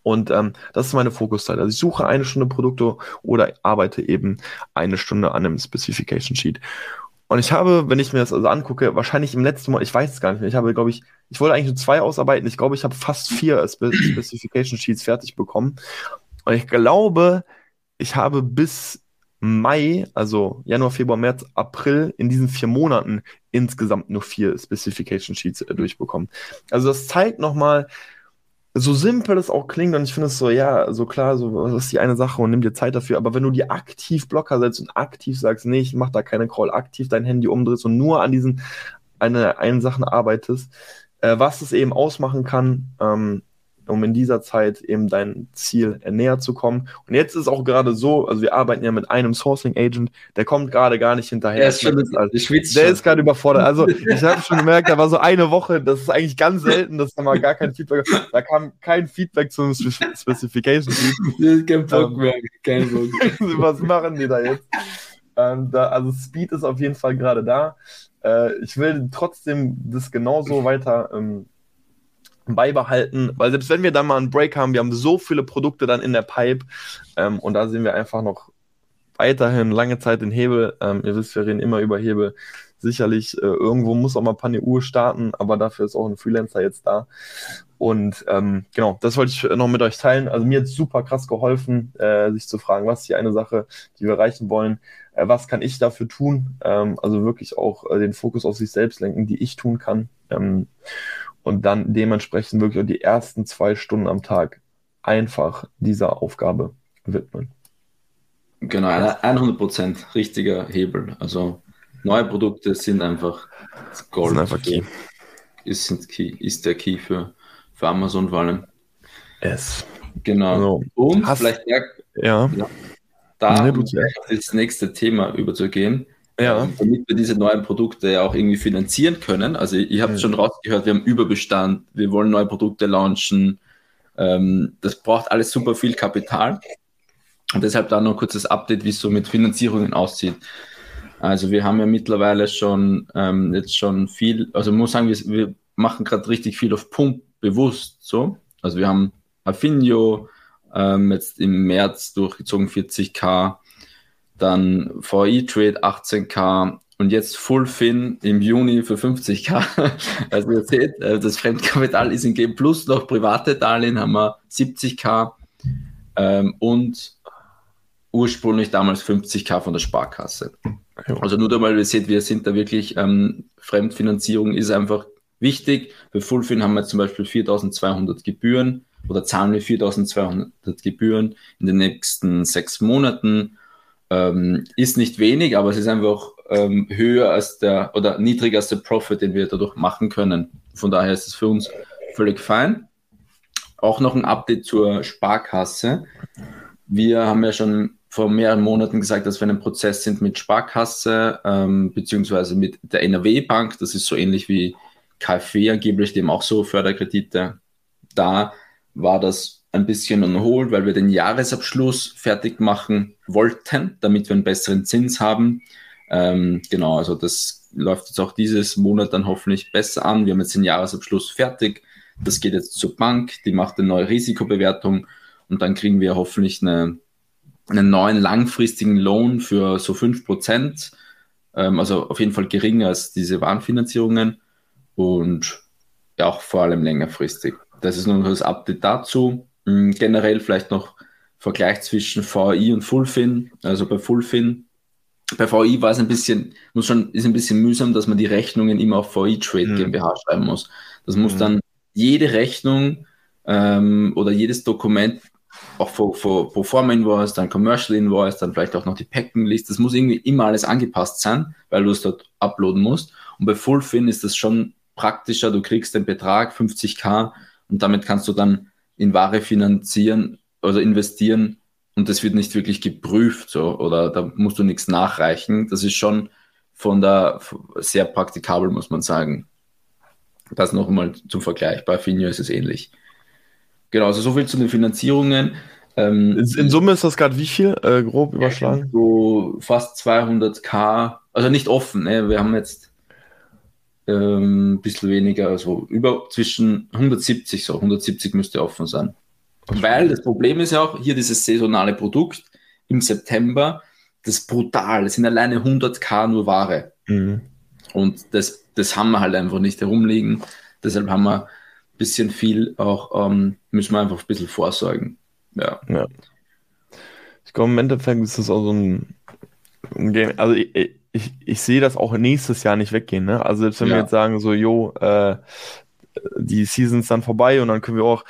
S1: Und ähm, das ist meine Fokuszeit. Also ich suche eine Stunde Produkte oder arbeite eben eine Stunde an einem Specification Sheet. Und ich habe, wenn ich mir das also angucke, wahrscheinlich im letzten Mal, ich weiß es gar nicht mehr, ich habe, glaube ich, ich wollte eigentlich nur zwei ausarbeiten. Ich glaube, ich habe fast vier Spe Specification Sheets fertig bekommen. Und ich glaube, ich habe bis Mai, also Januar, Februar, März, April, in diesen vier Monaten insgesamt nur vier Specification Sheets äh, durchbekommen. Also das zeigt nochmal, so simpel es auch klingt, und ich finde es so, ja, so klar, so, das ist die eine Sache und nimm dir Zeit dafür, aber wenn du dir aktiv Blocker setzt und aktiv sagst, nee, ich mach da keine Crawl, aktiv dein Handy umdrehst und nur an diesen eine, einen Sachen arbeitest, äh, was es eben ausmachen kann, ähm, um in dieser Zeit eben dein Ziel näher zu kommen. Und jetzt ist auch gerade so, also wir arbeiten ja mit einem Sourcing Agent, der kommt gerade gar nicht hinterher.
S2: Der ist, schon,
S1: also, der ist gerade überfordert. Also ich habe schon gemerkt, da war so eine Woche, das ist eigentlich ganz selten, dass da mal gar kein Feedback, da kam kein Feedback zum Specification.
S2: kein Bock ähm, mehr, kein Bock.
S1: Was machen die da jetzt? Ähm, da, also Speed ist auf jeden Fall gerade da. Äh, ich will trotzdem das genauso weiter ähm, beibehalten, weil selbst wenn wir dann mal einen Break haben, wir haben so viele Produkte dann in der Pipe ähm, und da sind wir einfach noch weiterhin lange Zeit den Hebel. Ähm, ihr wisst, wir reden immer über Hebel. Sicherlich, äh, irgendwo muss auch mal Panne Uhr starten, aber dafür ist auch ein Freelancer jetzt da. Und ähm, genau, das wollte ich noch mit euch teilen. Also mir hat super krass geholfen, äh, sich zu fragen, was ist die eine Sache, die wir erreichen wollen, äh, was kann ich dafür tun? Ähm, also wirklich auch äh, den Fokus auf sich selbst lenken, die ich tun kann. Und dann dementsprechend wirklich auch die ersten zwei Stunden am Tag einfach dieser Aufgabe widmen.
S2: Genau, 100% richtiger Hebel. Also neue Produkte sind einfach
S1: Gold. Sind einfach Key.
S2: Ist, key, ist der Key für, für Amazon vor allem.
S1: Es.
S2: Genau. Also,
S1: Und vielleicht
S2: ja, ja. ja da nee, das nächste Thema überzugehen. Ja. Ähm, damit wir diese neuen Produkte ja auch irgendwie finanzieren können. Also ihr habt ja. schon rausgehört, wir haben Überbestand, wir wollen neue Produkte launchen. Ähm, das braucht alles super viel Kapital. Und deshalb da noch ein kurzes Update, wie es so mit Finanzierungen aussieht. Also wir haben ja mittlerweile schon ähm, jetzt schon viel, also muss sagen, wir, wir machen gerade richtig viel auf Pump bewusst so. Also wir haben Affinio ähm, jetzt im März durchgezogen 40k, dann VI Trade 18k und jetzt Fullfin im Juni für 50k. also ihr seht, äh, das Fremdkapital ist in G Plus noch private Darlehen haben wir 70k ähm, und ursprünglich damals 50k von der Sparkasse. Also nur damit ihr seht, wir sind da wirklich, ähm, Fremdfinanzierung ist einfach wichtig. Für Fullfin haben wir zum Beispiel 4200 Gebühren oder zahlen wir 4200 Gebühren in den nächsten sechs Monaten. Ähm, ist nicht wenig, aber es ist einfach ähm, höher als der oder niedriger als der Profit, den wir dadurch machen können. Von daher ist es für uns völlig fein. Auch noch ein Update zur Sparkasse. Wir haben ja schon vor mehreren Monaten gesagt, dass wir in einem Prozess sind mit Sparkasse, ähm, beziehungsweise mit der NRW-Bank. Das ist so ähnlich wie KfW angeblich, dem auch so Förderkredite. Da war das ein bisschen on weil wir den Jahresabschluss fertig machen wollten, damit wir einen besseren Zins haben. Ähm, genau, also das läuft jetzt auch dieses Monat dann hoffentlich besser an. Wir haben jetzt den Jahresabschluss fertig. Das geht jetzt zur Bank, die macht eine neue Risikobewertung und dann kriegen wir hoffentlich eine einen neuen langfristigen Loan für so 5%, ähm, also auf jeden Fall geringer als diese Warenfinanzierungen und auch vor allem längerfristig. Das ist nur das Update dazu. Mhm, generell vielleicht noch Vergleich zwischen VI und Fullfin. Also bei Fullfin, bei VI war es ein bisschen, muss schon, ist ein bisschen mühsam, dass man die Rechnungen immer auf VI Trade mhm. GmbH schreiben muss. Das muss mhm. dann jede Rechnung ähm, oder jedes Dokument auch vor, vor pro forma Invoice, dann Commercial Invoice, dann vielleicht auch noch die Packing List. Das muss irgendwie immer alles angepasst sein, weil du es dort uploaden musst. Und bei Fullfin ist das schon praktischer. Du kriegst den Betrag 50k und damit kannst du dann in Ware finanzieren oder investieren und das wird nicht wirklich geprüft so oder da musst du nichts nachreichen. Das ist schon von der sehr praktikabel, muss man sagen. Das noch einmal zum Vergleich. Bei Finio ist es ähnlich. Genau, also so viel zu den Finanzierungen.
S1: Ähm, in Summe ist das gerade wie viel, äh, grob überschlagen?
S2: So fast 200k, also nicht offen, ne? wir haben jetzt ähm, ein bisschen weniger, also über zwischen 170 so, 170 müsste offen sein. Weil das Problem ist ja auch, hier dieses saisonale Produkt im September, das ist brutal, das sind alleine 100k nur Ware. Mhm. Und das, das haben wir halt einfach nicht herumliegen. Deshalb haben wir bisschen viel auch, ähm, müssen wir einfach ein bisschen vorsorgen. Ja. ja.
S1: Ich glaube, im Endeffekt ist das auch so ein, ein Game. Also ich, ich, ich sehe das auch nächstes Jahr nicht weggehen. Ne? Also selbst wenn ja. wir jetzt sagen, so, jo, äh, die Season ist dann vorbei und dann können wir auch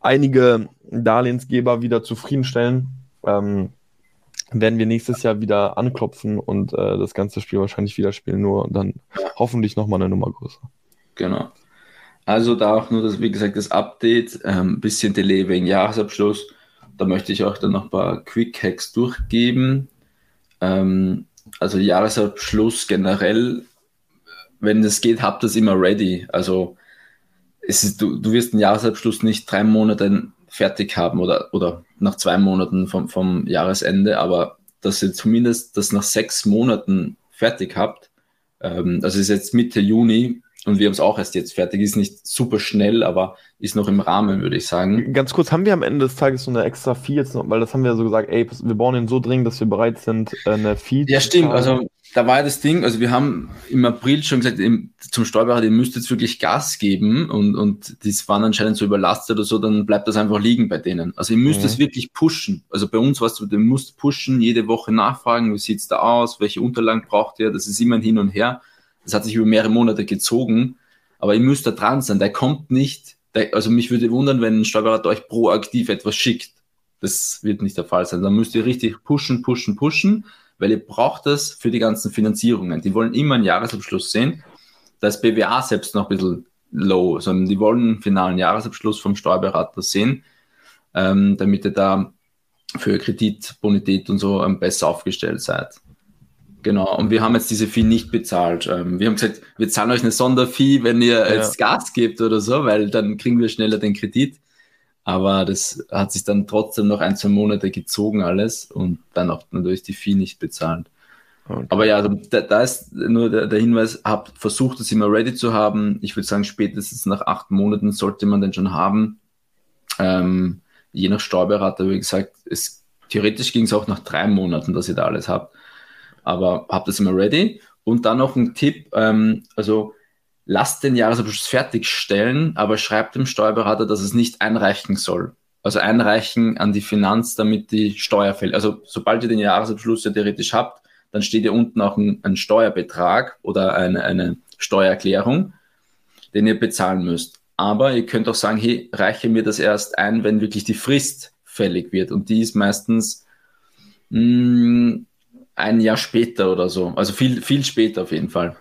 S1: einige Darlehensgeber wieder zufriedenstellen, ähm, werden wir nächstes Jahr wieder anklopfen und äh, das ganze Spiel wahrscheinlich wieder spielen, nur dann hoffentlich nochmal eine Nummer größer.
S2: Genau. Also da auch nur, das, wie gesagt, das Update, ein ähm, bisschen Delay wegen Jahresabschluss. Da möchte ich auch dann noch ein paar Quick Hacks durchgeben. Ähm, also Jahresabschluss generell, wenn es geht, habt das immer ready. Also es ist, du, du wirst den Jahresabschluss nicht drei Monate fertig haben oder, oder nach zwei Monaten vom, vom Jahresende, aber dass ihr zumindest das nach sechs Monaten fertig habt. Ähm, also ist jetzt Mitte Juni, und wir haben es auch erst jetzt fertig. Ist nicht super schnell, aber ist noch im Rahmen, würde ich sagen.
S1: Ganz kurz, haben wir am Ende des Tages so eine extra Fee jetzt noch, weil das haben wir so gesagt, ey, wir bauen den so dringend, dass wir bereit sind, äh, eine Fee
S2: Ja, stimmt. Also da war ja das Ding, also wir haben im April schon gesagt, zum Steuerberater, ihr müsst jetzt wirklich Gas geben und, und das waren anscheinend so überlastet oder so, dann bleibt das einfach liegen bei denen. Also ihr müsst es mhm. wirklich pushen. Also bei uns warst du, du musst pushen, jede Woche nachfragen, wie sieht's da aus, welche Unterlagen braucht ihr, das ist immer ein Hin und Her. Das hat sich über mehrere Monate gezogen, aber ihr müsst da dran sein. Der kommt nicht, der, also mich würde wundern, wenn ein Steuerberater euch proaktiv etwas schickt. Das wird nicht der Fall sein. Da müsst ihr richtig pushen, pushen, pushen, weil ihr braucht das für die ganzen Finanzierungen. Die wollen immer einen Jahresabschluss sehen. Da ist BWA selbst noch ein bisschen low, sondern die wollen einen finalen Jahresabschluss vom Steuerberater sehen, ähm, damit ihr da für Kredit, Bonität und so besser aufgestellt seid. Genau, und wir haben jetzt diese Fee nicht bezahlt. Ähm, wir haben gesagt, wir zahlen euch eine Sonderfee, wenn ihr ja. jetzt Gas gebt oder so, weil dann kriegen wir schneller den Kredit. Aber das hat sich dann trotzdem noch ein, zwei Monate gezogen alles und dann auch natürlich die Fee nicht bezahlt. Okay. Aber ja, also da, da, ist nur der, der, Hinweis, habt versucht, es immer ready zu haben. Ich würde sagen, spätestens nach acht Monaten sollte man den schon haben. Ähm, je nach Steuerberater, wie gesagt, es, theoretisch ging es auch nach drei Monaten, dass ihr da alles habt aber habt das immer ready. Und dann noch ein Tipp, ähm, also lasst den Jahresabschluss fertigstellen, aber schreibt dem Steuerberater, dass es nicht einreichen soll. Also einreichen an die Finanz, damit die Steuer fällt. Also sobald ihr den Jahresabschluss ja theoretisch habt, dann steht ja unten auch ein, ein Steuerbetrag oder eine, eine Steuererklärung, den ihr bezahlen müsst. Aber ihr könnt auch sagen, hey, reiche mir das erst ein, wenn wirklich die Frist fällig wird. Und die ist meistens mh, hm, ein Jahr später oder so. Also viel, viel später auf jeden Fall.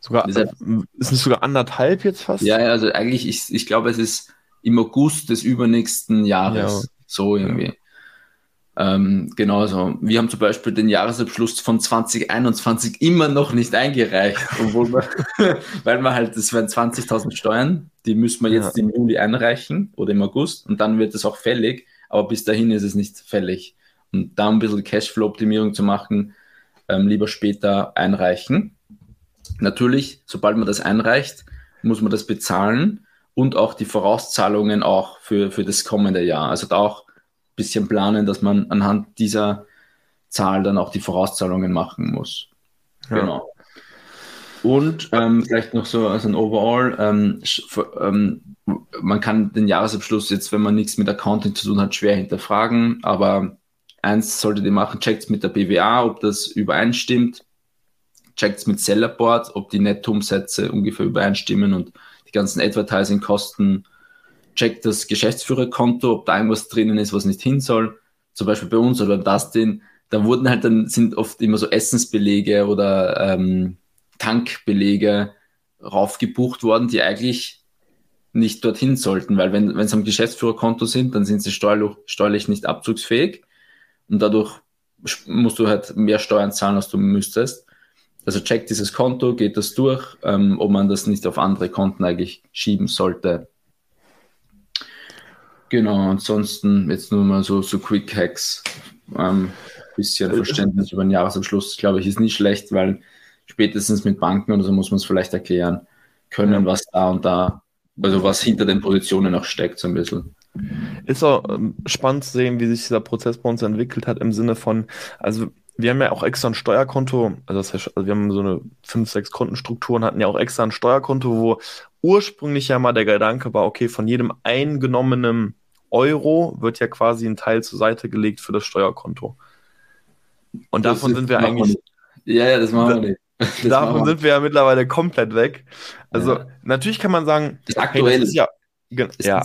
S1: Sogar, ist, ist nicht sogar anderthalb jetzt fast?
S2: Ja, ja also eigentlich, ich, ich glaube, es ist im August des übernächsten Jahres. Ja. So irgendwie. Ja. Ähm, genau so. Wir haben zum Beispiel den Jahresabschluss von 2021 immer noch nicht eingereicht, obwohl wir, weil wir halt, das wären 20.000 Steuern, die müssen wir jetzt ja. im Juli einreichen oder im August und dann wird es auch fällig, aber bis dahin ist es nicht fällig. Und da ein bisschen Cashflow-Optimierung zu machen, ähm, lieber später einreichen. Natürlich, sobald man das einreicht, muss man das bezahlen und auch die Vorauszahlungen auch für, für das kommende Jahr. Also da auch ein bisschen planen, dass man anhand dieser Zahl dann auch die Vorauszahlungen machen muss. Ja. Genau. Und ähm, vielleicht noch so als ein Overall, ähm, ähm, man kann den Jahresabschluss jetzt, wenn man nichts mit Accounting zu tun hat, schwer hinterfragen, aber Eins solltet ihr machen, checkt mit der BWA, ob das übereinstimmt. Checkt mit Sellerboard, ob die Nettoumsätze ungefähr übereinstimmen und die ganzen Advertising-Kosten. Checkt das Geschäftsführerkonto, ob da irgendwas drinnen ist, was nicht hin soll. Zum Beispiel bei uns oder das den. Da wurden halt dann, sind oft immer so Essensbelege oder ähm, Tankbelege raufgebucht worden, die eigentlich nicht dorthin sollten, weil wenn, sie am Geschäftsführerkonto sind, dann sind sie steuerlich, steuerlich nicht abzugsfähig und dadurch musst du halt mehr Steuern zahlen, als du müsstest. Also checkt dieses Konto, geht das durch, ähm, ob man das nicht auf andere Konten eigentlich schieben sollte. Genau, ansonsten jetzt nur mal so, so Quick Hacks. Ähm, bisschen Verständnis über den Jahresabschluss, glaube ich, ist nicht schlecht, weil spätestens mit Banken oder so muss man es vielleicht erklären können, was da und da, also was hinter den Positionen noch steckt, so ein bisschen.
S1: Ist auch ähm, spannend zu sehen, wie sich dieser Prozess bei uns entwickelt hat, im Sinne von, also wir haben ja auch extra ein Steuerkonto, also, das heißt, also wir haben so eine fünf, sechs Kontenstrukturen, hatten ja auch extra ein Steuerkonto, wo ursprünglich ja mal der Gedanke war, okay, von jedem eingenommenen Euro wird ja quasi ein Teil zur Seite gelegt für das Steuerkonto. Und das davon sind wir eigentlich.
S2: Ja, ja, das machen wir nicht.
S1: Das davon sind wir ja mittlerweile komplett weg. Also ja. natürlich kann man sagen,
S2: das aktuell hey, das ist ja,
S1: ja,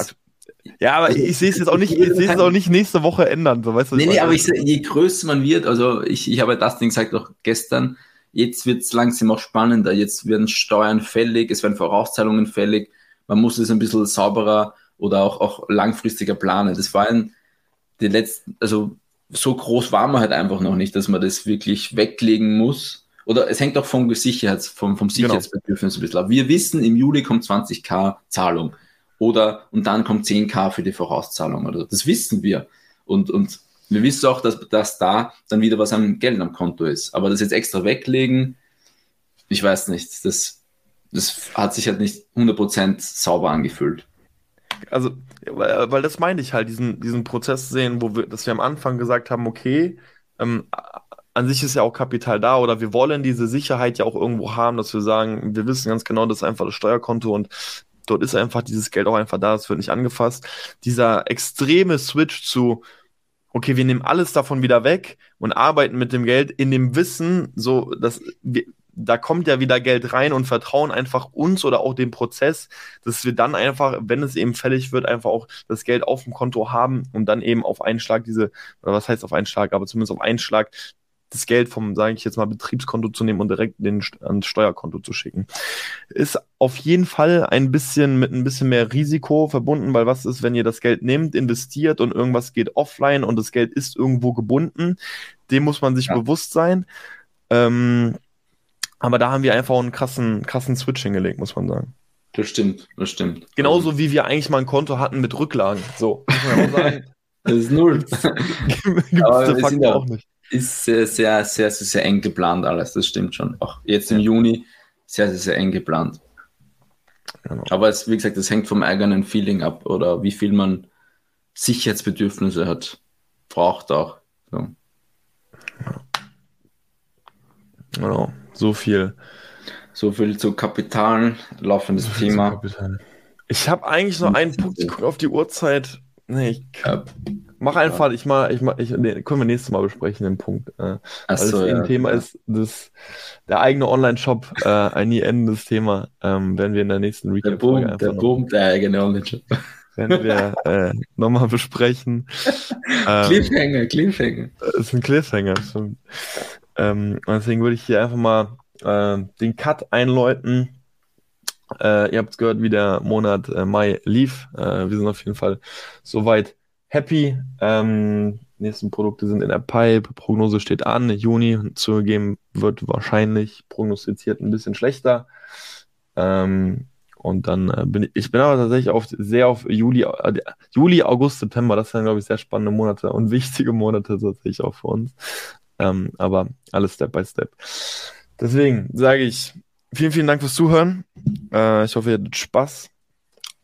S1: ja, aber also, ich sehe es jetzt auch nicht, ich sehe es auch nicht nächste Woche ändern, so weißt du.
S2: Nee, nee, aber ich, je größer man wird, also ich, ich habe das Ding gesagt auch gestern, jetzt wird es langsam auch spannender, jetzt werden Steuern fällig, es werden Vorauszahlungen fällig, man muss es ein bisschen sauberer oder auch, auch langfristiger planen. Das war ein, die letzten, also so groß war man halt einfach noch nicht, dass man das wirklich weglegen muss. Oder es hängt auch vom Sicherheits, vom, vom genau. Sicherheitsbedürfnis genau. ein bisschen ab. Wir wissen, im Juli kommt 20k Zahlung oder und dann kommt 10k für die Vorauszahlung oder das wissen wir. Und, und wir wissen auch, dass, dass da dann wieder was am Geld am Konto ist. Aber das jetzt extra weglegen, ich weiß nicht, das das hat sich halt nicht 100% sauber angefühlt.
S1: Also, weil, weil das meine ich halt, diesen, diesen Prozess sehen, wo wir, dass wir am Anfang gesagt haben, okay, ähm, an sich ist ja auch Kapital da oder wir wollen diese Sicherheit ja auch irgendwo haben, dass wir sagen, wir wissen ganz genau, das ist einfach das Steuerkonto und dort ist einfach dieses Geld auch einfach da, es wird nicht angefasst. Dieser extreme Switch zu, okay, wir nehmen alles davon wieder weg und arbeiten mit dem Geld in dem Wissen, so, dass wir, da kommt ja wieder Geld rein und vertrauen einfach uns oder auch dem Prozess, dass wir dann einfach, wenn es eben fällig wird, einfach auch das Geld auf dem Konto haben und dann eben auf einen Schlag diese, oder was heißt auf einen Schlag, aber zumindest auf einen Schlag das Geld vom, sage ich jetzt mal, Betriebskonto zu nehmen und direkt den, ans Steuerkonto zu schicken. Ist auf jeden Fall ein bisschen mit ein bisschen mehr Risiko verbunden, weil was ist, wenn ihr das Geld nehmt, investiert und irgendwas geht offline und das Geld ist irgendwo gebunden? Dem muss man sich ja. bewusst sein. Ähm, aber da haben wir einfach einen krassen, krassen Switch hingelegt, muss man sagen.
S2: Das stimmt, das stimmt.
S1: Genauso wie wir eigentlich mal ein Konto hatten mit Rücklagen. So, muss man auch sagen.
S2: das ist null. Gibt es de auch nicht ist sehr, sehr, sehr, sehr, sehr eng geplant alles, das stimmt schon. Auch jetzt im Juni sehr, sehr, sehr eng geplant. Genau. Aber es, wie gesagt, das hängt vom eigenen Feeling ab oder wie viel man Sicherheitsbedürfnisse hat, braucht auch. So.
S1: Genau, so viel.
S2: So viel zu Kapital, laufendes so Thema.
S1: Kapital. Ich habe eigentlich noch einen Punkt, ich gucke auf die Uhrzeit. Nee, ich ja. Mach einfach, ich mal, ich mal, ich, nee, können wir nächstes Mal besprechen, den Punkt. Äh, so, das ja, Thema ja. ist, das, der eigene Online-Shop, äh, ein nie endendes Thema, ähm, werden wir in der nächsten
S2: einfach Der Boom, der eigene Online-Shop.
S1: Werden wir äh, nochmal besprechen.
S2: ähm, Cliffhanger, Cliffhanger.
S1: Das ist ein Cliffhanger. Ähm, deswegen würde ich hier einfach mal äh, den Cut einläuten. Äh, ihr habt gehört, wie der Monat äh, Mai lief. Äh, wir sind auf jeden Fall soweit happy. Ähm, nächsten Produkte sind in der Pipe. Prognose steht an. Juni zugegeben wird wahrscheinlich prognostiziert ein bisschen schlechter. Ähm, und dann äh, bin ich, ich bin aber tatsächlich auf, sehr auf Juli, äh, Juli, August, September. Das sind, glaube ich, sehr spannende Monate und wichtige Monate tatsächlich auch für uns. Ähm, aber alles Step by Step. Deswegen sage ich vielen, vielen Dank fürs Zuhören. Äh, ich hoffe, ihr hattet Spaß.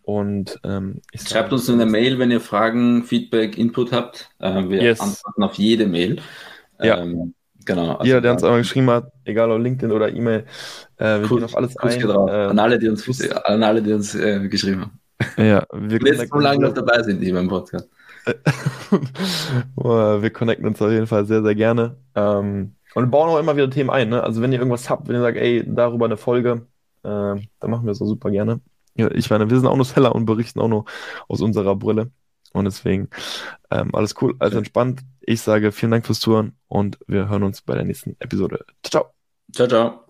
S1: Und ähm,
S2: schreibt uns eine Mail, wenn ihr Fragen, Feedback, Input habt. Äh, wir yes. antworten auf jede Mail.
S1: Ja. Ähm, genau. Also Jeder, der uns einmal geschrieben hat, egal ob LinkedIn oder E-Mail, äh, wir Kuss, gehen auf alles Kuss ein.
S2: Äh, an alle, die uns, an alle, die uns äh, geschrieben haben.
S1: Ja,
S2: wir jetzt so lange noch dabei sind, die beim Podcast.
S1: wir connecten uns auf jeden Fall sehr, sehr gerne. Ähm, und bauen auch immer wieder Themen ein. Ne? Also wenn ihr irgendwas habt, wenn ihr sagt, ey, darüber eine Folge, äh, dann machen wir es auch super gerne. Ja, ich meine, wir sind auch nur Seller und berichten auch nur aus unserer Brille. Und deswegen ähm, alles cool, alles entspannt. Ich sage vielen Dank fürs Zuhören und wir hören uns bei der nächsten Episode. Ciao,
S2: ciao. Ciao, ciao.